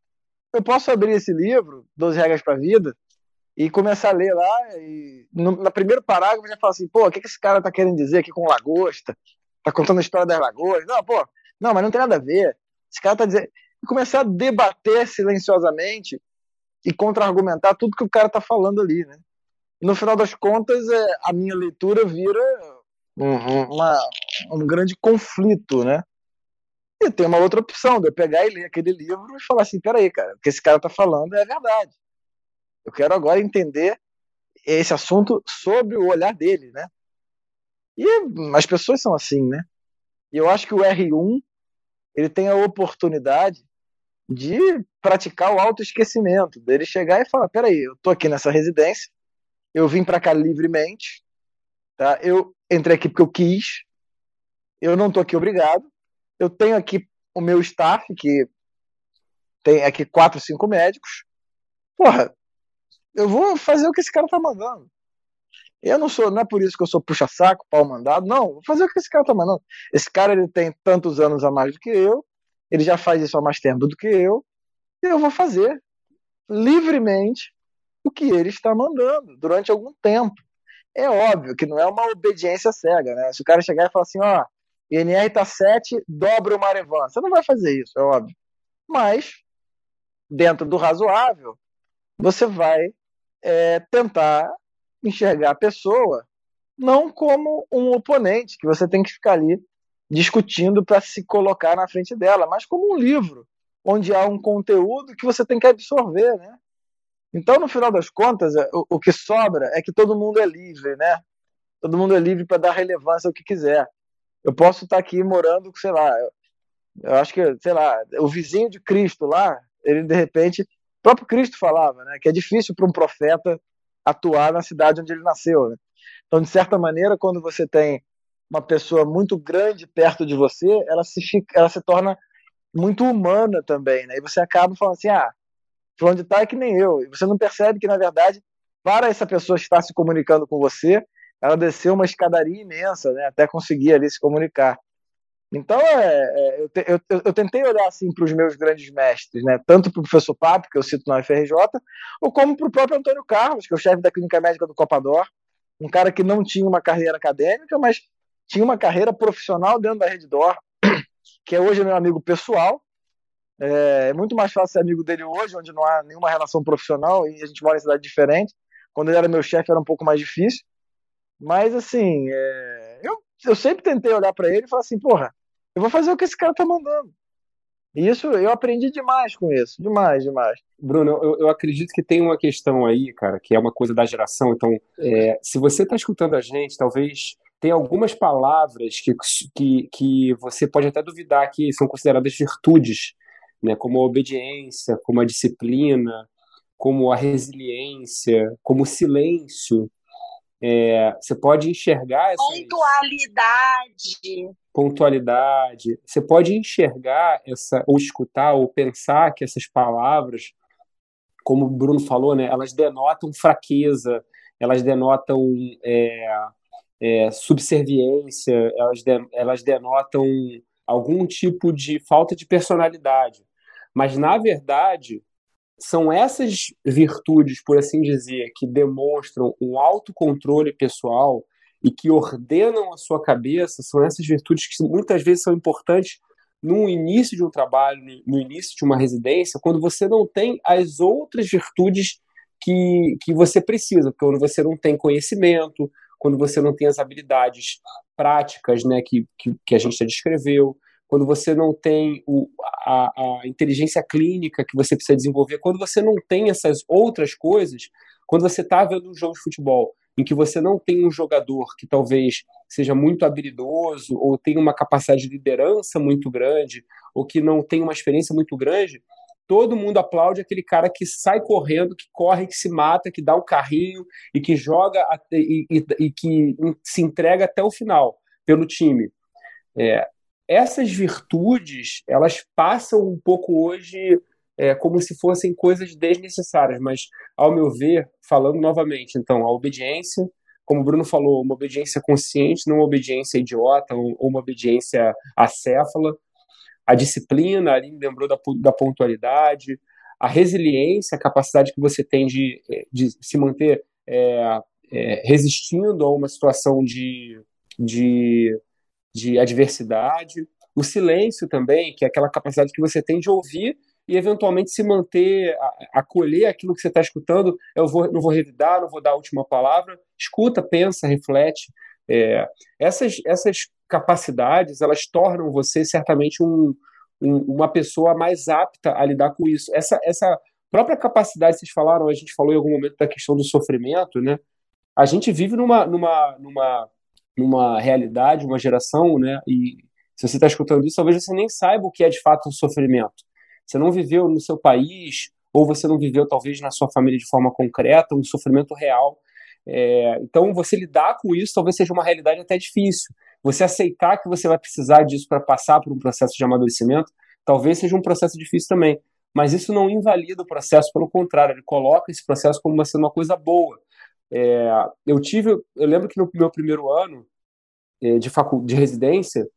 Eu posso abrir esse livro, 12 Regras para a Vida, e começar a ler lá, e no, no primeiro parágrafo já fala assim: pô, o que, que esse cara tá querendo dizer aqui com lagosta? Tá contando a história das lagoas. Não, pô, não, mas não tem nada a ver. Esse cara tá dizendo. E começar a debater silenciosamente e contra-argumentar tudo que o cara tá falando ali, né? E no final das contas, é, a minha leitura vira um, uma, um grande conflito, né? E tem uma outra opção, de eu pegar e ler aquele livro e falar assim, peraí, cara, o que esse cara tá falando é verdade. Eu quero agora entender esse assunto sob o olhar dele, né? E as pessoas são assim, né? E eu acho que o R1 ele tem a oportunidade de praticar o autoesquecimento, dele chegar e falar: peraí, eu tô aqui nessa residência, eu vim para cá livremente, tá? Eu entrei aqui porque eu quis, eu não tô aqui obrigado, eu tenho aqui o meu staff, que tem aqui quatro, cinco médicos, porra, eu vou fazer o que esse cara tá mandando. Eu não sou, não é por isso que eu sou puxa-saco, pau mandado, não. Vou fazer o que esse cara tá mandando. Esse cara ele tem tantos anos a mais do que eu, ele já faz isso há mais tempo do que eu, e eu vou fazer livremente o que ele está mandando durante algum tempo. É óbvio que não é uma obediência cega, né? Se o cara chegar e falar assim, ó, INR tá 7, dobra o Marevan. Você não vai fazer isso, é óbvio. Mas, dentro do razoável, você vai é, tentar enxergar a pessoa não como um oponente que você tem que ficar ali discutindo para se colocar na frente dela, mas como um livro onde há um conteúdo que você tem que absorver, né? Então, no final das contas, é, o, o que sobra é que todo mundo é livre, né? Todo mundo é livre para dar relevância ao que quiser. Eu posso estar aqui morando, sei lá, eu, eu acho que, sei lá, o vizinho de Cristo lá, ele de repente, o próprio Cristo falava, né, que é difícil para um profeta atuar na cidade onde ele nasceu. Né? Então, de certa maneira, quando você tem uma pessoa muito grande perto de você, ela se, fica, ela se torna muito humana também, né? E você acaba falando assim, ah, fulano de tal é que nem eu. E você não percebe que, na verdade, para essa pessoa estar se comunicando com você, ela desceu uma escadaria imensa, né? Até conseguir ali se comunicar. Então, é, é eu, eu, eu, tentei olhar assim para os meus grandes mestres, né? tanto para o professor Papo, que eu cito na UFRJ, ou como para o próprio Antônio Carlos, que é o chefe da clínica médica do Copador, um cara que não tinha uma carreira acadêmica, mas tinha uma carreira profissional dentro da Rede Dor, que é hoje meu amigo pessoal. É, é muito mais fácil ser amigo dele hoje, onde não há nenhuma relação profissional e a gente mora em cidade diferente. Quando ele era meu chefe era um pouco mais difícil. Mas assim, é, eu, eu sempre tentei olhar para ele e falar assim, porra, eu vou fazer o que esse cara tá mandando. E isso eu aprendi demais com isso, demais, demais. Bruno, eu, eu acredito que tem uma questão aí, cara, que é uma coisa da geração. Então, é, se você está escutando a gente, talvez tem algumas palavras que, que, que você pode até duvidar que são consideradas virtudes, né, como a obediência, como a disciplina, como a resiliência, como o silêncio. É, você pode enxergar essa pontualidade, pontualidade. Você pode enxergar essa ou escutar ou pensar que essas palavras, como o Bruno falou, né, elas denotam fraqueza, elas denotam é, é, subserviência, elas, de, elas denotam algum tipo de falta de personalidade. Mas, na verdade, são essas virtudes, por assim dizer, que demonstram um autocontrole pessoal e que ordenam a sua cabeça, são essas virtudes que muitas vezes são importantes no início de um trabalho, no início de uma residência, quando você não tem as outras virtudes que, que você precisa, quando você não tem conhecimento, quando você não tem as habilidades práticas né, que, que, que a gente já descreveu, quando você não tem o, a, a, inteligência clínica que você precisa desenvolver, quando você não tem essas outras coisas, quando você está vendo um jogo de futebol em que você não tem um jogador que talvez seja muito habilidoso ou tenha uma capacidade de liderança muito grande ou que não tem uma experiência muito grande, todo mundo aplaude aquele cara que sai correndo, que corre, que se mata, que dá o um carrinho e que joga e, e, e, que se entrega até o final pelo time. É, essas virtudes elas passam um pouco hoje é, como se fossem coisas desnecessárias, mas ao meu ver, falando novamente, então a obediência, como o Bruno falou, uma obediência consciente, não uma obediência idiota ou uma obediência acéfala, a disciplina, a Aline lembrou da, da pontualidade, a resiliência, a capacidade que você tem de, de se manter é, é, resistindo a uma situação de, de, de adversidade, o silêncio também, que é aquela capacidade que você tem de ouvir e eventualmente se manter, acolher aquilo que você está escutando. Eu vou, não vou revidar, não vou dar a última palavra. Escuta, pensa, reflete. É, essas, essas capacidades, elas tornam você certamente um, um, uma pessoa mais apta a lidar com isso. Essa, essa própria capacidade, vocês falaram, a gente falou em algum momento da questão do sofrimento, né? A gente vive numa, numa, numa, numa realidade, uma geração, né? E se você está escutando isso, talvez você nem saiba o que é de fato o sofrimento. Você não viveu no seu país, ou você não viveu talvez na sua família de forma concreta, um sofrimento real. É, então, você lidar com isso talvez seja uma realidade até difícil. Você aceitar que você vai precisar disso para passar por um processo de amadurecimento, talvez seja um processo difícil também. Mas isso não invalida o processo, pelo contrário, ele coloca esse processo como sendo uma coisa boa. É, eu tive, eu lembro que no meu primeiro ano é, de, facu, de residência,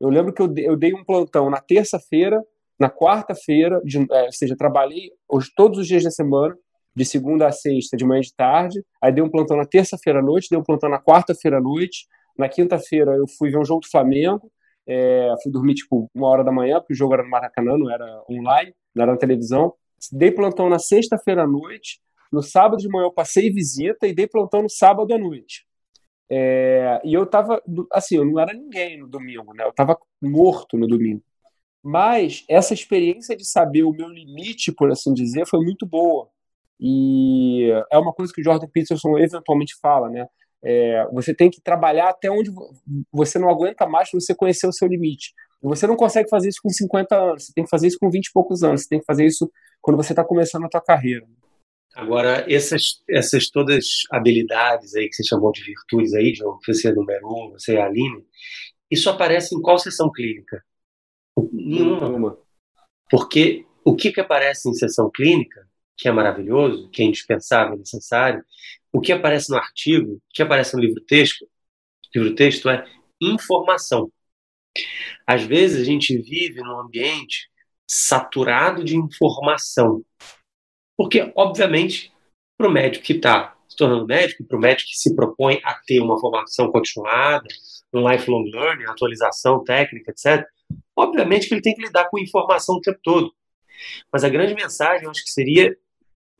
eu lembro que eu, eu dei um plantão na terça-feira, na quarta-feira, é, ou seja, trabalhei hoje, todos os dias da semana, de segunda a sexta, de manhã e de tarde. Aí dei um plantão na terça-feira à noite, dei um plantão na quarta-feira à noite. Na quinta-feira eu fui ver um jogo do Flamengo. É, fui dormir tipo uma hora da manhã, porque o jogo era no Maracanã, não era online, não era na televisão. Dei plantão na sexta-feira à noite. No sábado de manhã eu passei visita e dei plantão no sábado à noite. É, e eu tava, assim, eu não era ninguém no domingo, né? Eu tava morto no domingo. Mas essa experiência de saber o meu limite, por assim dizer, foi muito boa. E é uma coisa que o Jordan Peterson eventualmente fala, né? É, você tem que trabalhar até onde você não aguenta mais para você conhecer o seu limite. Você não consegue fazer isso com 50 anos, você tem que fazer isso com 20 e poucos anos, você tem que fazer isso quando você está começando a sua carreira. Agora, essas, essas todas habilidades aí que você chamou de virtudes aí, João, você numerou, você é a Aline, isso aparece em qual sessão clínica? Nenhuma. Porque o que, que aparece em sessão clínica, que é maravilhoso, que é indispensável, necessário, o que aparece no artigo, o que aparece no livro-texto, livro-texto é informação. Às vezes a gente vive num ambiente saturado de informação. Porque, obviamente, para o médico que está se tornando médico, para o médico que se propõe a ter uma formação continuada, um lifelong learning, atualização técnica, etc., obviamente que ele tem que lidar com informação o tempo todo. Mas a grande mensagem, eu acho que seria: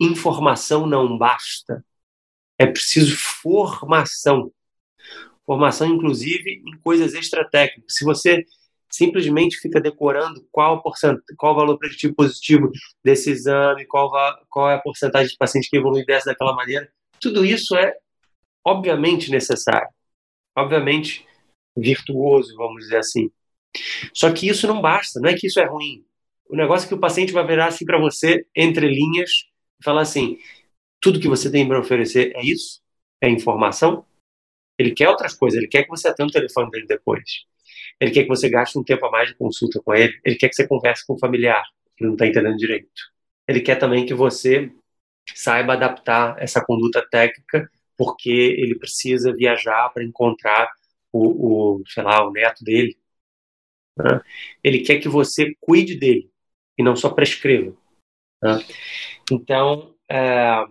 informação não basta. É preciso formação. Formação, inclusive, em coisas extratécnicas. Se você simplesmente fica decorando qual, qual o valor preditivo positivo desse exame, qual, qual é a porcentagem de pacientes que evoluem dessa daquela maneira. Tudo isso é, obviamente, necessário. Obviamente, virtuoso, vamos dizer assim. Só que isso não basta, não é que isso é ruim. O negócio é que o paciente vai virar assim para você, entre linhas, e falar assim: tudo que você tem para oferecer é isso? É informação? Ele quer outras coisas, ele quer que você atenda o telefone dele depois. Ele quer que você gaste um tempo a mais de consulta com ele. Ele quer que você converse com o familiar, que não está entendendo direito. Ele quer também que você saiba adaptar essa conduta técnica, porque ele precisa viajar para encontrar o, o, sei lá, o neto dele. Né? Ele quer que você cuide dele e não só prescreva. Né? Então, é,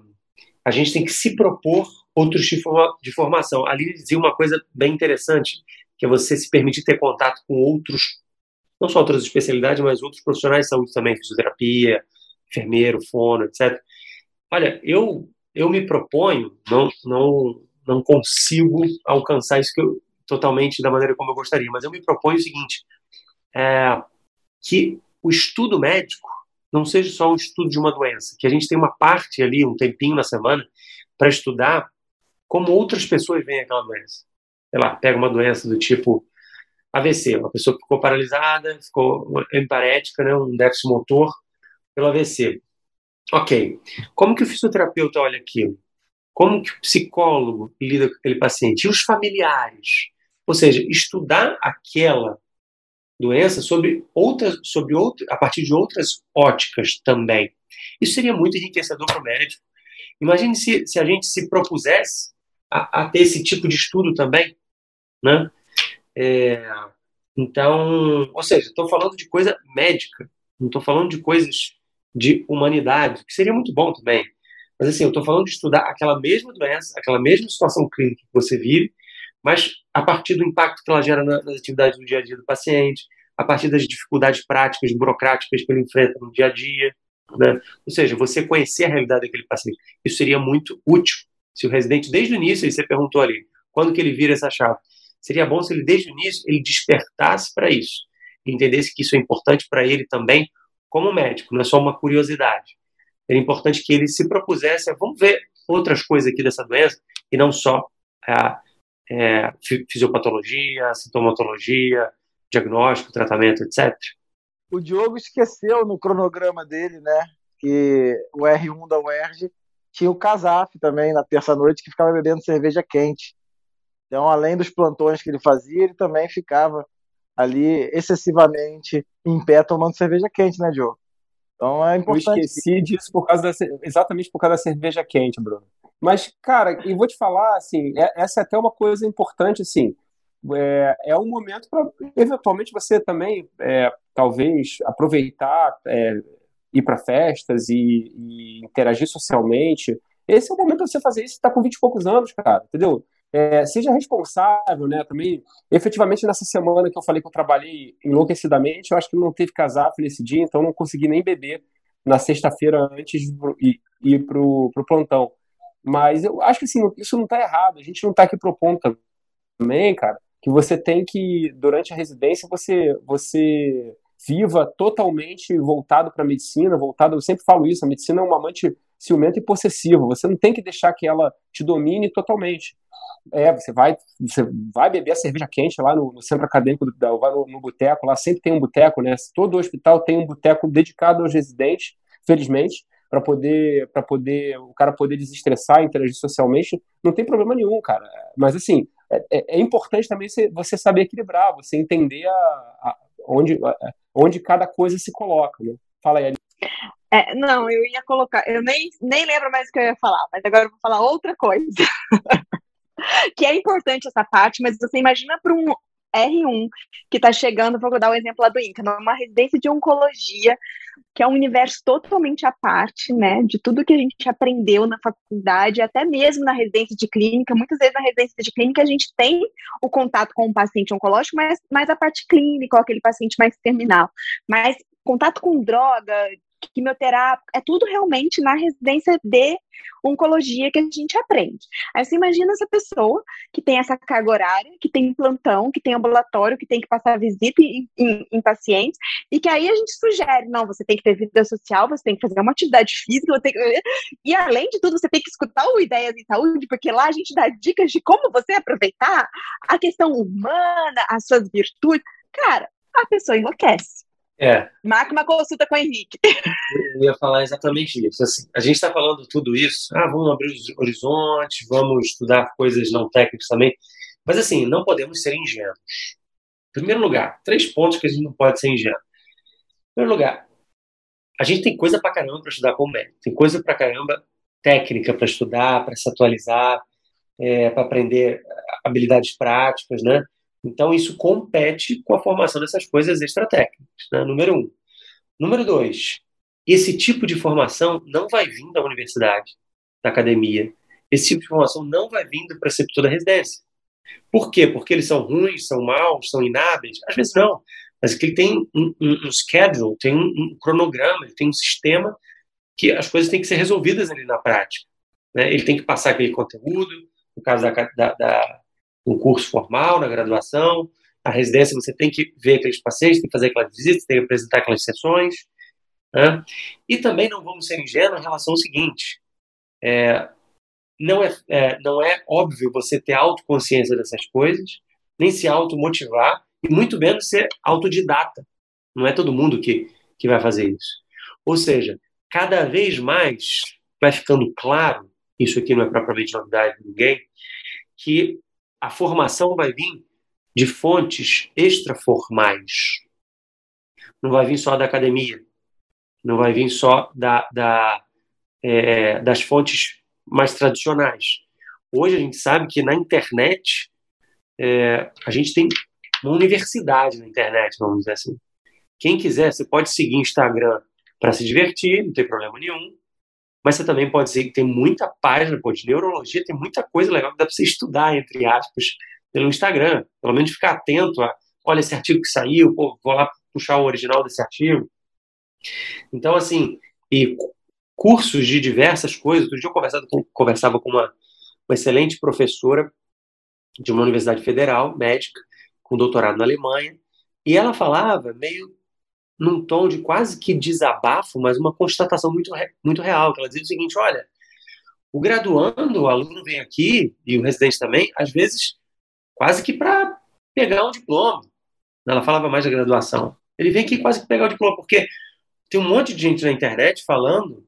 a gente tem que se propor outros tipos de formação. Ali dizia uma coisa bem interessante que é você se permitir ter contato com outros, não só outras especialidades, mas outros profissionais de saúde também, fisioterapia, enfermeiro, fono, etc. Olha, eu eu me proponho, não não não consigo alcançar isso que eu, totalmente da maneira como eu gostaria, mas eu me proponho o seguinte, é, que o estudo médico não seja só um estudo de uma doença, que a gente tem uma parte ali, um tempinho na semana, para estudar como outras pessoas veem aquela doença sei lá, pega uma doença do tipo AVC, uma pessoa ficou paralisada, ficou emparética, né, um déficit motor pelo AVC. Ok, como que o fisioterapeuta olha aquilo? Como que o psicólogo lida com aquele paciente? E os familiares? Ou seja, estudar aquela doença sobre outras, sobre outra, a partir de outras óticas também. Isso seria muito enriquecedor para o médico. Imagine se, se a gente se propusesse a, a ter esse tipo de estudo também né? É, então, ou seja, estou falando de coisa médica, não estou falando de coisas de humanidade, que seria muito bom também. Mas assim, eu estou falando de estudar aquela mesma doença, aquela mesma situação clínica que você vive, mas a partir do impacto que ela gera nas atividades do dia a dia do paciente, a partir das dificuldades práticas, burocráticas que ele enfrenta no dia a dia. Né? Ou seja, você conhecer a realidade daquele paciente. Isso seria muito útil. Se o residente, desde o início, você perguntou ali, quando que ele vira essa chave? Seria bom se ele, desde o início, ele despertasse para isso, entendesse que isso é importante para ele também, como médico, não é só uma curiosidade. É importante que ele se propusesse a, vamos ver outras coisas aqui dessa doença, e não só a é, fisiopatologia, sintomatologia, diagnóstico, tratamento, etc. O Diogo esqueceu no cronograma dele, né, que o R1 da UERJ tinha o CASAF também na terça-noite que ficava bebendo cerveja quente. Então, além dos plantões que ele fazia, ele também ficava ali excessivamente em pé tomando cerveja quente, né, Joe? Então é importante. Eu esqueci disso por causa da, exatamente por causa da cerveja quente, Bruno. Mas, cara, e vou te falar, assim, é, essa é até uma coisa importante, assim, é, é um momento para, eventualmente, você também, é, talvez, aproveitar, é, ir para festas e, e, interagir socialmente. Esse é o momento para você fazer isso, você está com 20 e poucos anos, cara, entendeu? É, seja responsável, né? Também, efetivamente, nessa semana que eu falei que eu trabalhei enlouquecidamente, eu acho que não teve casaco nesse dia, então não consegui nem beber na sexta-feira antes de ir para o plantão. Mas eu acho que assim, isso não está errado. A gente não está aqui propondo também, cara, que você tem que, durante a residência, você, você viva totalmente voltado para a medicina, voltado, eu sempre falo isso, a medicina é um amante ciumento e possessivo, você não tem que deixar que ela te domine totalmente. É, você vai, você vai beber a cerveja quente lá no, no centro acadêmico, do, vai no, no boteco, lá sempre tem um boteco, né? Todo hospital tem um boteco dedicado aos residentes, felizmente, para poder para poder o cara poder desestressar, interagir socialmente, não tem problema nenhum, cara. Mas assim, é, é, é importante também você saber equilibrar, você entender a, a onde, a, onde cada coisa se coloca, né? Fala aí, é, não, eu ia colocar, eu nem, nem lembro mais o que eu ia falar, mas agora eu vou falar outra coisa. que é importante essa parte, mas você imagina para um R1 que está chegando, vou dar o um exemplo lá do INCA, numa residência de oncologia, que é um universo totalmente à parte, né, de tudo que a gente aprendeu na faculdade, até mesmo na residência de clínica. Muitas vezes na residência de clínica a gente tem o contato com o paciente oncológico, mas mais a parte clínica, aquele paciente mais terminal. Mas contato com droga, quimioterapia, é tudo realmente na residência de oncologia que a gente aprende. Aí você imagina essa pessoa que tem essa carga horária, que tem plantão, que tem ambulatório, que tem que passar visita em, em, em, pacientes, e que aí a gente sugere, não, você tem que ter vida social, você tem que fazer uma atividade física, que... e além de tudo, você tem que escutar o Ideias em Saúde, porque lá a gente dá dicas de como você aproveitar a questão humana, as suas virtudes. Cara, a pessoa enlouquece. É. Marque uma consulta com o Henrique. Eu ia falar exatamente isso. Assim, a gente está falando tudo isso. Ah, vamos abrir os horizontes, vamos estudar coisas não técnicas também. Mas, assim, não podemos ser ingênuos. Em primeiro lugar, três pontos que a gente não pode ser ingênuo. Em primeiro lugar, a gente tem coisa para caramba para estudar com o médico. Tem coisa para caramba técnica para estudar, para se atualizar, é, para aprender habilidades práticas, né? Então, isso compete com a formação dessas coisas extratécnicas, né? número um. Número dois, esse tipo de formação não vai vir da universidade, da academia. Esse tipo de formação não vai vir do preceptor da residência. Por quê? Porque eles são ruins, são maus, são inábeis? Às vezes não. Mas que ele tem um, um, um schedule, tem um, um, cronograma, ele tem um sistema que as coisas têm que ser resolvidas ali na prática. Né? Ele tem que passar aquele conteúdo, no caso da, da, da um curso formal, na graduação. A residência você tem que ver aqueles pacientes, tem que fazer aquelas visitas, tem que apresentar aquelas sessões. Né? E também não vamos ser ingênuos em relação ao seguinte: é, não, é, é, não é óbvio você ter autoconsciência dessas coisas, nem se automotivar, e muito menos ser autodidata. Não é todo mundo que, que vai fazer isso. Ou seja, cada vez mais vai ficando claro, isso aqui não é propriamente novidade de ninguém, que a formação vai vir de fontes extraformais. Não vai vir só da academia, não vai vir só da, da é, das fontes mais tradicionais. Hoje a gente sabe que na internet é, a gente tem uma universidade na internet, vamos dizer assim. Quem quiser, você pode seguir Instagram para se divertir, não tem problema nenhum mas você também pode dizer que tem muita página pô, de neurologia, tem muita coisa legal que dá para você estudar, entre aspas, pelo Instagram. Pelo menos ficar atento a, olha esse artigo que saiu, pô, vou lá puxar o original desse artigo. Então, assim, e cursos de diversas coisas. Outro dia eu conversava com, conversava com uma, uma excelente professora de uma universidade federal, médica, com doutorado na Alemanha, e ela falava meio num tom de quase que desabafo, mas uma constatação muito, muito real, que ela dizia o seguinte, olha, o graduando, o aluno vem aqui, e o residente também, às vezes, quase que para pegar um diploma. Ela falava mais da graduação. Ele vem aqui quase que pegar o diploma, porque tem um monte de gente na internet falando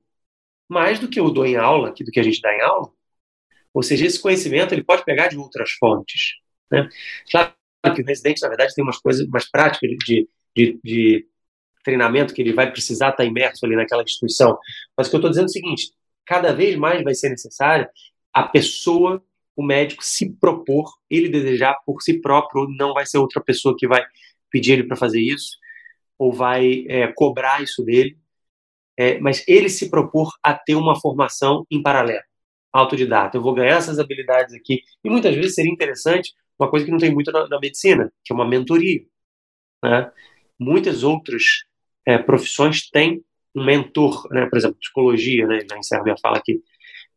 mais do que eu dou em aula, do que a gente dá em aula. Ou seja, esse conhecimento ele pode pegar de outras fontes. Né? Claro que o residente, na verdade, tem umas coisas mais práticas de, de, de treinamento que ele vai precisar estar imerso ali naquela instituição. Mas o que eu estou dizendo é o seguinte: cada vez mais vai ser necessário a pessoa, o médico, se propor, ele desejar por si próprio, não vai ser outra pessoa que vai pedir ele para fazer isso, ou vai é, cobrar isso dele, é, mas ele se propor a ter uma formação em paralelo, autodidata. Eu vou ganhar essas habilidades aqui. E muitas vezes seria interessante uma coisa que não tem muito na, na medicina, que é uma mentoria. Né? Muitas outras é, profissões têm um mentor, né? por exemplo, psicologia, né? na minha fala aqui,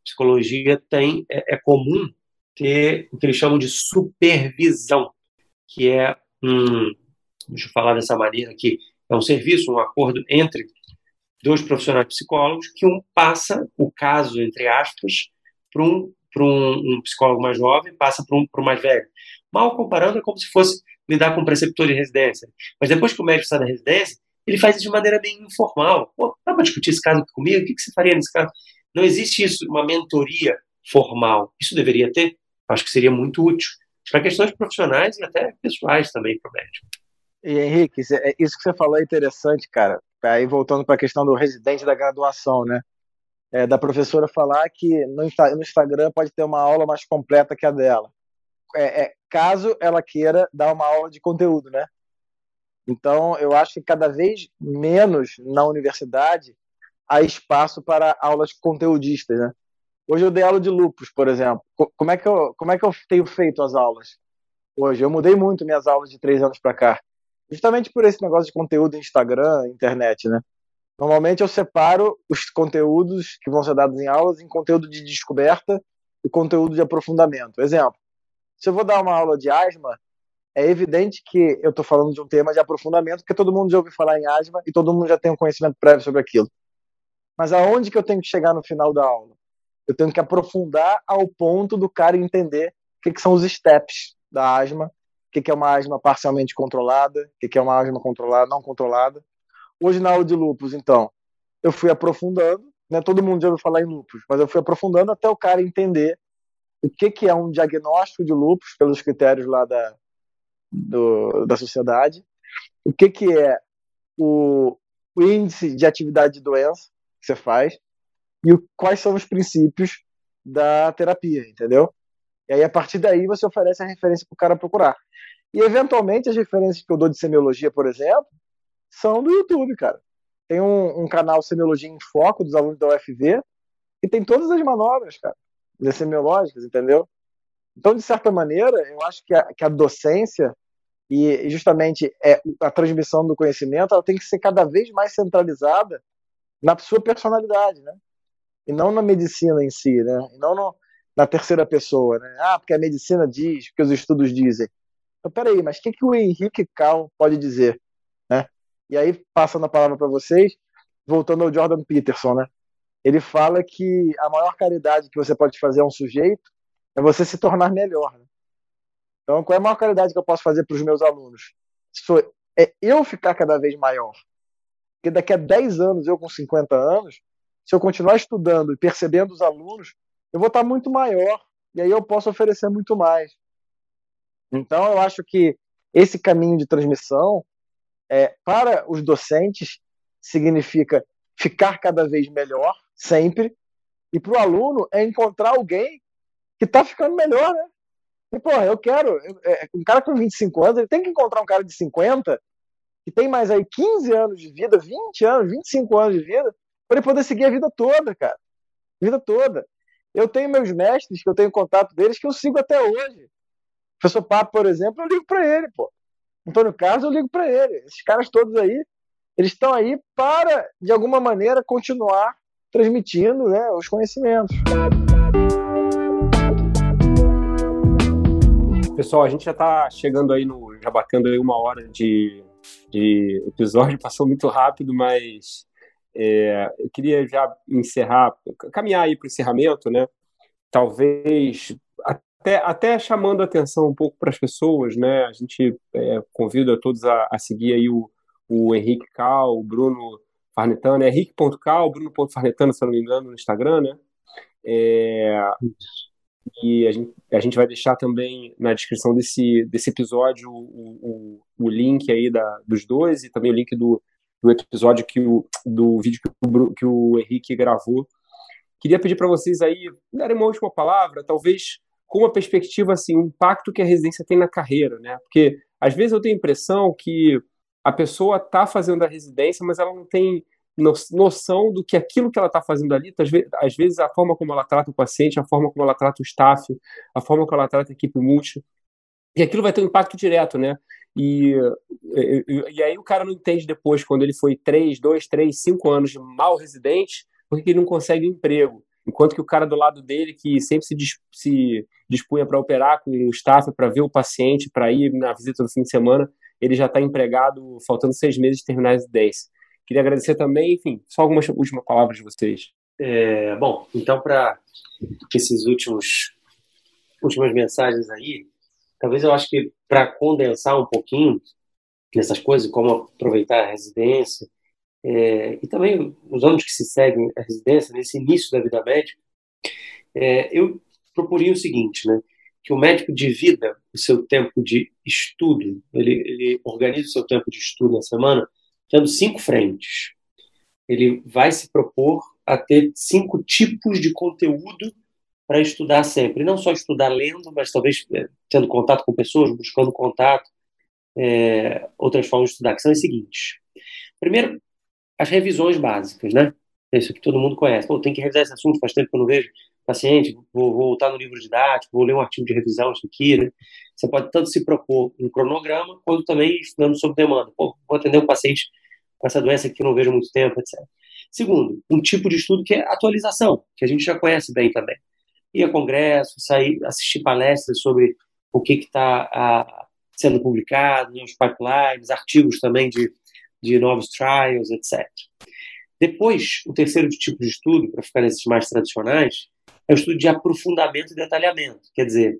psicologia tem, é, é, comum ter o que eles chamam de supervisão, que é um, deixa eu falar dessa maneira aqui, é um serviço, um acordo entre dois profissionais psicólogos que um passa o caso, entre aspas, para um, um, um, psicólogo mais jovem, passa para um, um mais velho. Mal comparando, é como se fosse lidar com um preceptor de residência. Mas depois que o médico sai da residência, ele faz isso de maneira bem informal. Pô, dá para discutir esse caso comigo? O que, que você faria nesse caso? Não existe isso, uma mentoria formal. Isso deveria ter? Acho que seria muito útil para questões profissionais e até pessoais também para o médico. E Henrique, é, isso que você falou é interessante, cara. Aí voltando para a questão do residente da graduação, né? É, da professora falar que no, no, Instagram pode ter uma aula mais completa que a dela. É, é, caso ela queira dar uma aula de conteúdo, né? Então, eu acho que cada vez menos na universidade há espaço para aulas conteudistas, né? Hoje eu dei aula de lupus, por exemplo. Como é que eu, como é que eu tenho feito as aulas? Hoje eu mudei muito minhas aulas de três anos para cá, justamente por esse negócio de conteúdo Instagram, internet, né? Normalmente eu separo os conteúdos que vão ser dados em aulas em conteúdo de descoberta e conteúdo de aprofundamento. Exemplo, se eu vou dar uma aula de asma, é evidente que eu estou falando de um tema de aprofundamento, porque todo mundo já ouviu falar em asma e todo mundo já tem um conhecimento prévio sobre aquilo. Mas aonde que eu tenho que chegar no final da aula? Eu tenho que aprofundar ao ponto do cara entender o que, que são os steps da asma, o que, que é uma asma parcialmente controlada, o que, que é uma asma controlada, não controlada. Hoje na aula de lupus, então, eu fui aprofundando, né? Todo mundo já ouviu falar em lupus, mas eu fui aprofundando até o cara entender o que, que é um diagnóstico de lupus pelos critérios lá da, do, da sociedade, o que, que é o, o índice de atividade de doença que você faz e o, quais são os princípios da terapia, entendeu? E aí, a partir daí, você oferece a referência para o cara procurar. E, eventualmente, as referências que eu dou de semiologia, por exemplo, são do YouTube, cara. Tem um, um canal Semiologia em Foco dos alunos da UFV e tem todas as manobras, cara, semiológicas, entendeu? Então, de certa maneira, eu acho que a, que a docência e justamente é, a transmissão do conhecimento ela tem que ser cada vez mais centralizada na sua personalidade, né? E não na medicina em si, né? E não no, na terceira pessoa, né? Ah, porque a medicina diz, porque os estudos dizem. Então, peraí, mas o que, que o Henrique Cal pode dizer, né? E aí, passando a palavra para vocês, voltando ao Jordan Peterson, né? Ele fala que a maior caridade que você pode fazer a um sujeito é você se tornar melhor. Né? Então, qual é a maior caridade que eu posso fazer para os meus alunos? Sou, é eu ficar cada vez maior. Porque daqui a 10 anos, eu com 50 anos, se eu continuar estudando e percebendo os alunos, eu vou estar muito maior. E aí eu posso oferecer muito mais. Então, eu acho que esse caminho de transmissão é, para os docentes significa ficar cada vez melhor, sempre, e para o aluno é encontrar alguém que está ficando melhor, né? E, porra, eu quero. É, um cara com 25 anos, ele tem que encontrar um cara de 50 que tem mais aí 15 anos de vida, 20 anos, 25 anos de vida, para ele poder seguir a vida toda, cara. Vida toda. Eu tenho meus mestres, que eu tenho contato deles, que eu sigo até hoje. O professor Papo, por exemplo, eu ligo para ele, pô. Antônio Carlos, eu ligo para ele. Esses caras todos aí, eles estão aí para, de alguma maneira, continuar transmitindo né, os conhecimentos. Pessoal, a gente já está chegando aí no. já batendo aí uma hora de, de episódio, passou muito rápido, mas é, eu queria já encerrar, caminhar aí para o encerramento, né? Talvez até, até chamando a atenção um pouco para as pessoas, né? A gente é, convida todos a, a, seguir aí o, o Henrique Cal, o Bruno Farnetano, é henrique.cal, bruno.farnetano, se não me engano, no Instagram, né? É, e a gente, a gente vai deixar também na descrição desse, desse episódio o, o, o link aí da, dos dois e também o link do, do episódio que o, do vídeo que o, que o Henrique gravou queria pedir para vocês aí darem uma última palavra, talvez com uma perspectiva assim, o impacto que a residência tem na carreira, né? Porque às vezes eu tenho a impressão que a pessoa está fazendo a residência, mas ela não tem noção do que aquilo que ela está fazendo ali, às vezes a forma como ela trata o paciente, a forma como ela trata o staff, a forma como ela trata a equipe multi, e aquilo vai ter um impacto direto, né? E, e, e, aí o cara não entende depois, quando ele foi três, dois, três, cinco anos de mal residente, porque ele não consegue um emprego. Enquanto que o cara do lado dele, que sempre se, se dispunha para operar com o staff, para ver o paciente, para ir na visita no fim de semana, ele já está empregado, faltando seis meses de terminar a residência. Queria agradecer também, enfim, só algumas últimas palavras de vocês. É, bom, então, para esses últimos últimas mensagens aí, talvez eu acho que para condensar um pouquinho nessas coisas, como aproveitar a residência, é, e também os anos que se seguem a residência, nesse início da vida médica, é, eu proporia o seguinte, né? Que o médico divida o seu tempo de estudo, ele, ele organiza o seu tempo de estudo na semana, tendo cinco frentes. Ele vai se propor a ter cinco tipos de conteúdo para estudar sempre. Não só estudar lendo, mas talvez é, tendo contato com pessoas, buscando contato, é, outras formas de estudar, que são as seguintes. Primeiro, as revisões básicas, né? Isso que todo mundo conhece. Pô, tem que revisar esse assunto, faz tempo que eu não vejo paciente, vou voltar no livro didático, vou ler um artigo de revisão, isso aqui, né? Você pode tanto se propor um cronograma, quanto também estudando sob demanda. Pô, vou atender um paciente com essa doença que não vejo muito tempo, etc. Segundo, um tipo de estudo que é atualização, que a gente já conhece bem também. Ir a congresso, sair, assistir palestras sobre o que está sendo publicado, nos pipelines, artigos também de de novos trials, etc. Depois, o terceiro tipo de estudo, para ficar nesses mais tradicionais, é o estudo de aprofundamento e detalhamento. Quer dizer,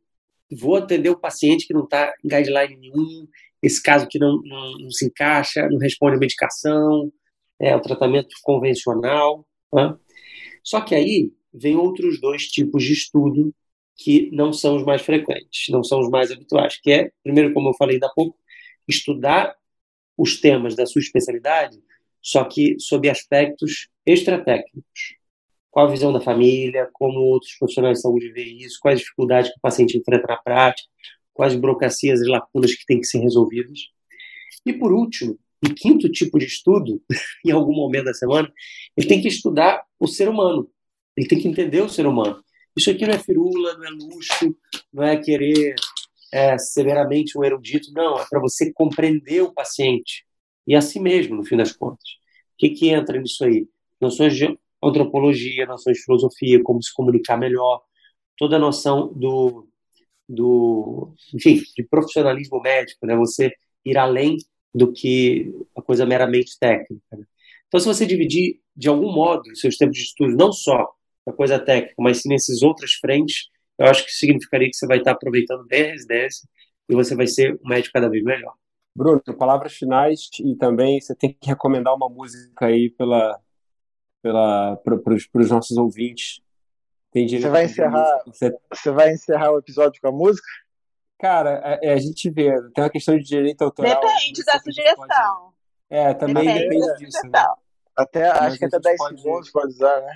vou atender o paciente que não está em guideline nenhum, esse caso que não, não, não, se encaixa, não responde à medicação, é o tratamento convencional. Né? Só que aí vem outros dois tipos de estudo que não são os mais frequentes, não são os mais habituais, que é, primeiro, como eu falei há pouco, estudar os temas da sua especialidade, só que sob aspectos extratécnicos. Qual a visão da família, como outros profissionais de saúde veem isso, quais dificuldades que o paciente enfrenta na prática, quais burocracias e lacunas que têm que ser resolvidas. E por último, e quinto tipo de estudo, em algum momento da semana, ele tem que estudar o ser humano. Ele tem que entender o ser humano. Isso aqui não é firula, não é luxo, não é querer é, severamente um erudito, não, é para você compreender o paciente e a si mesmo, no fim das contas. O que, que entra nisso aí? Noções de antropologia, noções de filosofia, como se comunicar melhor, toda a noção do, do enfim, de profissionalismo médico, né? Você ir além do que a coisa meramente técnica. Né? Então, se você dividir de algum modo seus tempos de estudo, não só a coisa técnica, mas sim nessas outras frentes, eu acho que significaria que você vai estar aproveitando bem a residência e você vai ser um médico cada vez melhor. Bruno, palavras finais e também você tem que recomendar uma música aí pela, pela, para os nossos ouvintes. Tem você vai encerrar, você... você... vai encerrar o episódio com a música? Cara, é, é, a gente vê, tem uma questão de direito autoral. Depende da sugestão. Pode... É, também depende, depende disso. Né? Até, acho que até 10 pode... segundos pode usar, né?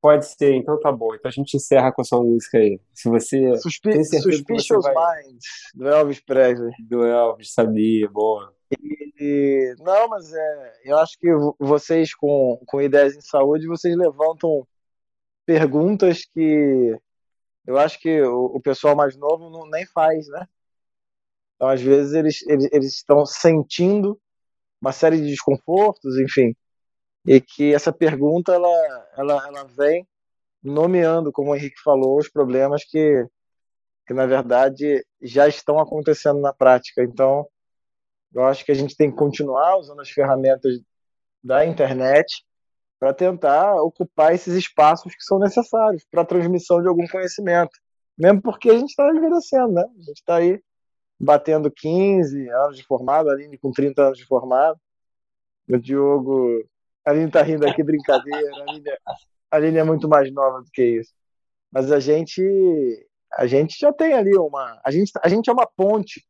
Pode ser, então tá bom. Então a gente encerra com a sua música aí. Se você. Suspi Suspicious vai... Minds, do Elvis Presley. Do Elvis, sabia, boa. E, não, mas é, eu acho que vocês, com, com ideias em saúde, vocês levantam perguntas que eu acho que o, o pessoal mais novo não, nem faz, né? Então, às vezes, eles, eles, eles estão sentindo uma série de desconfortos, enfim e que essa pergunta ela, ela, ela vem nomeando, como o Henrique falou, os problemas que, que na verdade já estão acontecendo na prática. Então, eu acho que a gente tem que continuar usando as ferramentas da internet para tentar ocupar esses espaços que são necessários para a transmissão de algum conhecimento. Mesmo porque a gente está envelhecendo, né? A gente está aí batendo 15 anos de formado, a Aline com 30 anos de formado, o Diogo a Aline tá rindo aqui, brincadeira. A Aline, a Aline é muito mais nova do que isso. Mas a gente, a gente já tem ali uma. A gente, a gente é uma ponte.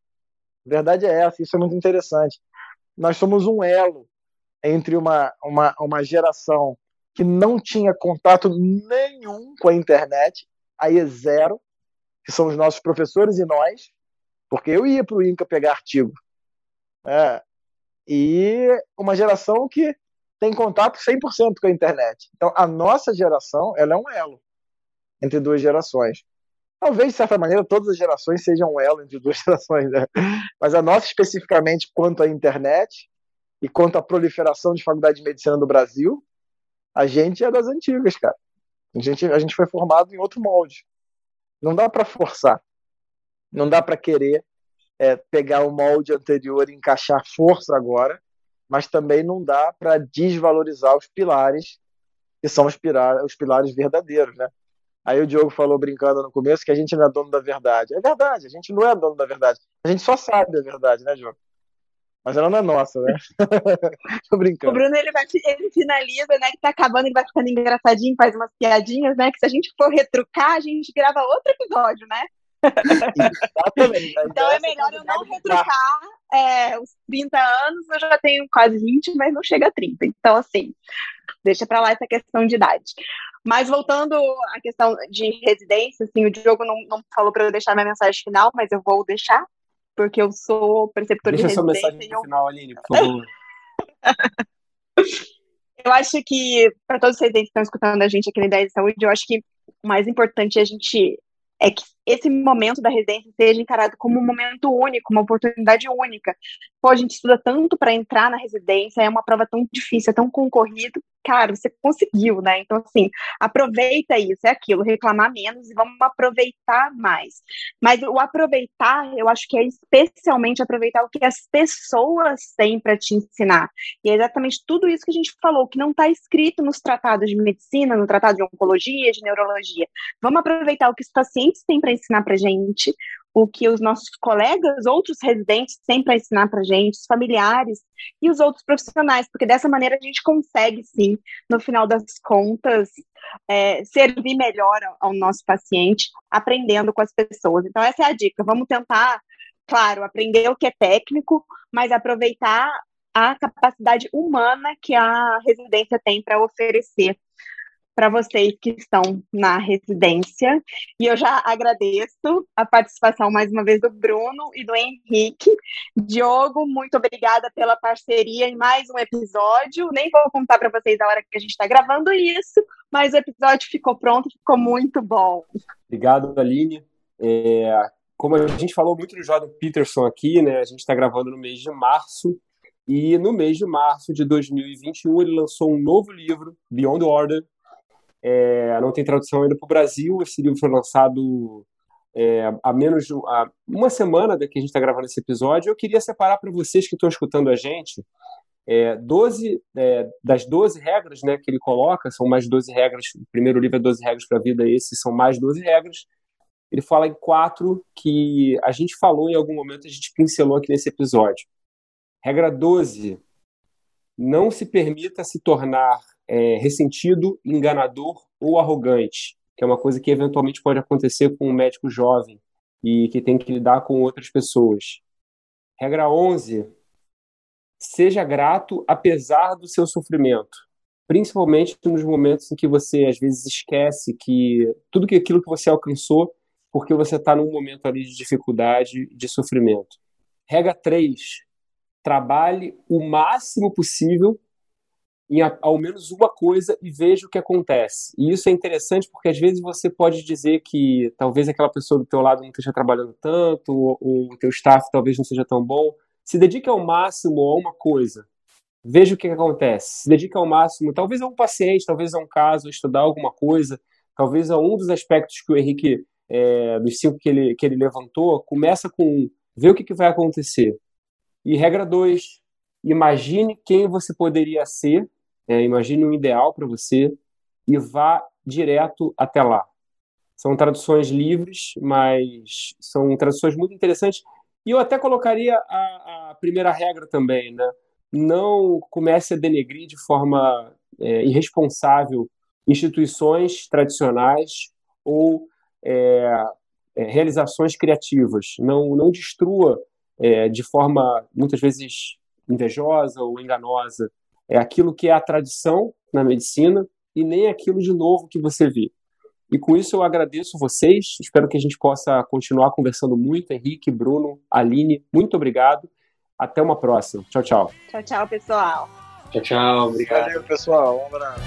A verdade é essa, isso é muito interessante. Nós somos um elo entre uma, uma, uma geração que não tinha contato nenhum com a internet, aí é zero, que são os nossos professores e nós, porque eu ia para o INCA pegar artigo. É, e uma geração que tem contato 100% com a internet. Então, a nossa geração ela é um elo entre duas gerações. Talvez, de certa maneira, todas as gerações sejam elo entre duas gerações, né? mas a nossa especificamente quanto à internet e quanto à proliferação de faculdade de medicina no Brasil, a gente é das antigas, cara. A gente, a gente foi formado em outro molde. Não dá para forçar. Não dá para querer é, pegar o molde anterior e encaixar força agora, mas também não dá para desvalorizar os pilares que são os, pilares, os pilares verdadeiros, né? Aí o Diogo falou brincando no começo que a gente não é dono da verdade. É verdade, a gente não é dono da verdade. A gente só sabe a verdade, né, Diogo? Mas ela não é nossa, né? Tô brincando. O Bruno, ele, vai, ele finaliza, né? Que tá acabando, ele vai ficando engraçadinho, faz umas piadinhas, né? Que se a gente for retrucar, a gente grava outro episódio, né? Exatamente. então é melhor eu não retrucar é, os 30 anos, eu já tenho quase 20, mas não chega a 30. Então, assim, deixa para lá essa questão de idade. Mas voltando à questão de residência, assim, o Diogo não, não falou para eu deixar minha mensagem final, mas eu vou deixar, porque eu sou preceptora Deixa de residência. Deixa sua mensagem eu... final, Aline, por favor. eu acho que, para todos os residentes que estão escutando a gente aqui na Ideia de Saúde, eu acho que o mais importante é a gente é que esse momento da residência seja encarado como um momento único, uma oportunidade única. Pô, a gente estuda tanto para entrar na residência, é uma prova tão difícil, é tão concorrido. Cara, você conseguiu, né? Então, assim, aproveita isso, é aquilo, reclamar menos e vamos aproveitar mais. Mas o aproveitar, eu acho que é especialmente aproveitar o que as pessoas têm para te ensinar. E é exatamente tudo isso que a gente falou, que não está escrito nos tratados de medicina, no tratado de oncologia, de neurologia. Vamos aproveitar o que os pacientes têm para ensinar para gente, o que os nossos colegas, outros residentes têm para ensinar para gente, os familiares e os outros profissionais, porque dessa maneira a gente consegue, sim, no final das contas, é, servir melhor ao, nosso paciente, aprendendo com as pessoas. Então, essa é a dica. Vamos tentar, claro, aprender o que é técnico, mas aproveitar a capacidade humana que a residência tem para oferecer para vocês que estão na residência. E eu já agradeço a participação mais uma vez do Bruno e do Henrique. Diogo, muito obrigada pela parceria em mais um episódio. Nem vou contar para vocês a hora que a gente está gravando isso, mas o episódio ficou pronto, ficou muito bom. Obrigado, Aline. É, como a gente falou muito do Jordan Peterson aqui, né? A gente está gravando no mês de março. E no mês de março de 2021, ele lançou um novo livro, Beyond Order, é, não tem tradução ainda para o Brasil. Esse livro foi lançado é, há menos de há uma semana que a gente está gravando esse episódio. Eu queria separar para vocês que estão escutando a gente é, 12, é, das 12 regras né, que ele coloca, são mais 12 regras. O primeiro livro é 12 regras para a vida, esse são mais 12 regras. Ele fala em quatro que a gente falou em algum momento, a gente pincelou aqui nesse episódio. Regra 12. Não se permita se tornar é, ressentido, enganador ou arrogante, que é uma coisa que eventualmente pode acontecer com um médico jovem e que tem que lidar com outras pessoas. Regra 11. Seja grato apesar do seu sofrimento, principalmente nos momentos em que você às vezes esquece que tudo aquilo que você alcançou porque você está num momento ali de dificuldade, de sofrimento. Regra 3. Trabalhe o máximo possível em ao menos uma coisa e veja o que acontece. E isso é interessante porque às vezes você pode dizer que talvez aquela pessoa do teu lado não esteja trabalhando tanto, ou, ou o teu staff talvez não seja tão bom. Se dedique ao máximo a uma coisa. Veja o que, acontece. Se dedique ao máximo, talvez a um paciente, talvez a um caso, a estudar alguma coisa, talvez a um dos aspectos que o Henrique, é, dos cinco que ele, que ele levantou, começa com ver o que, que vai acontecer. E regra dois, imagine quem você poderia ser é, imagine um ideal para você e vá direto até lá. São traduções livres, mas são traduções muito interessantes. E eu até colocaria a, a primeira regra também, né? Não comece a denegrir de forma é, irresponsável instituições tradicionais ou é, é, realizações criativas. Não, não destrua é, de forma muitas vezes invejosa ou enganosa é aquilo que é a tradição na medicina e nem aquilo de novo que você vê. E com isso eu agradeço vocês, espero que a gente possa continuar conversando muito. Henrique, Bruno, Aline, muito obrigado. Até uma próxima. Tchau, tchau. Tchau, tchau, pessoal. Tchau, tchau. Obrigado. Valeu, pessoal. Um abraço.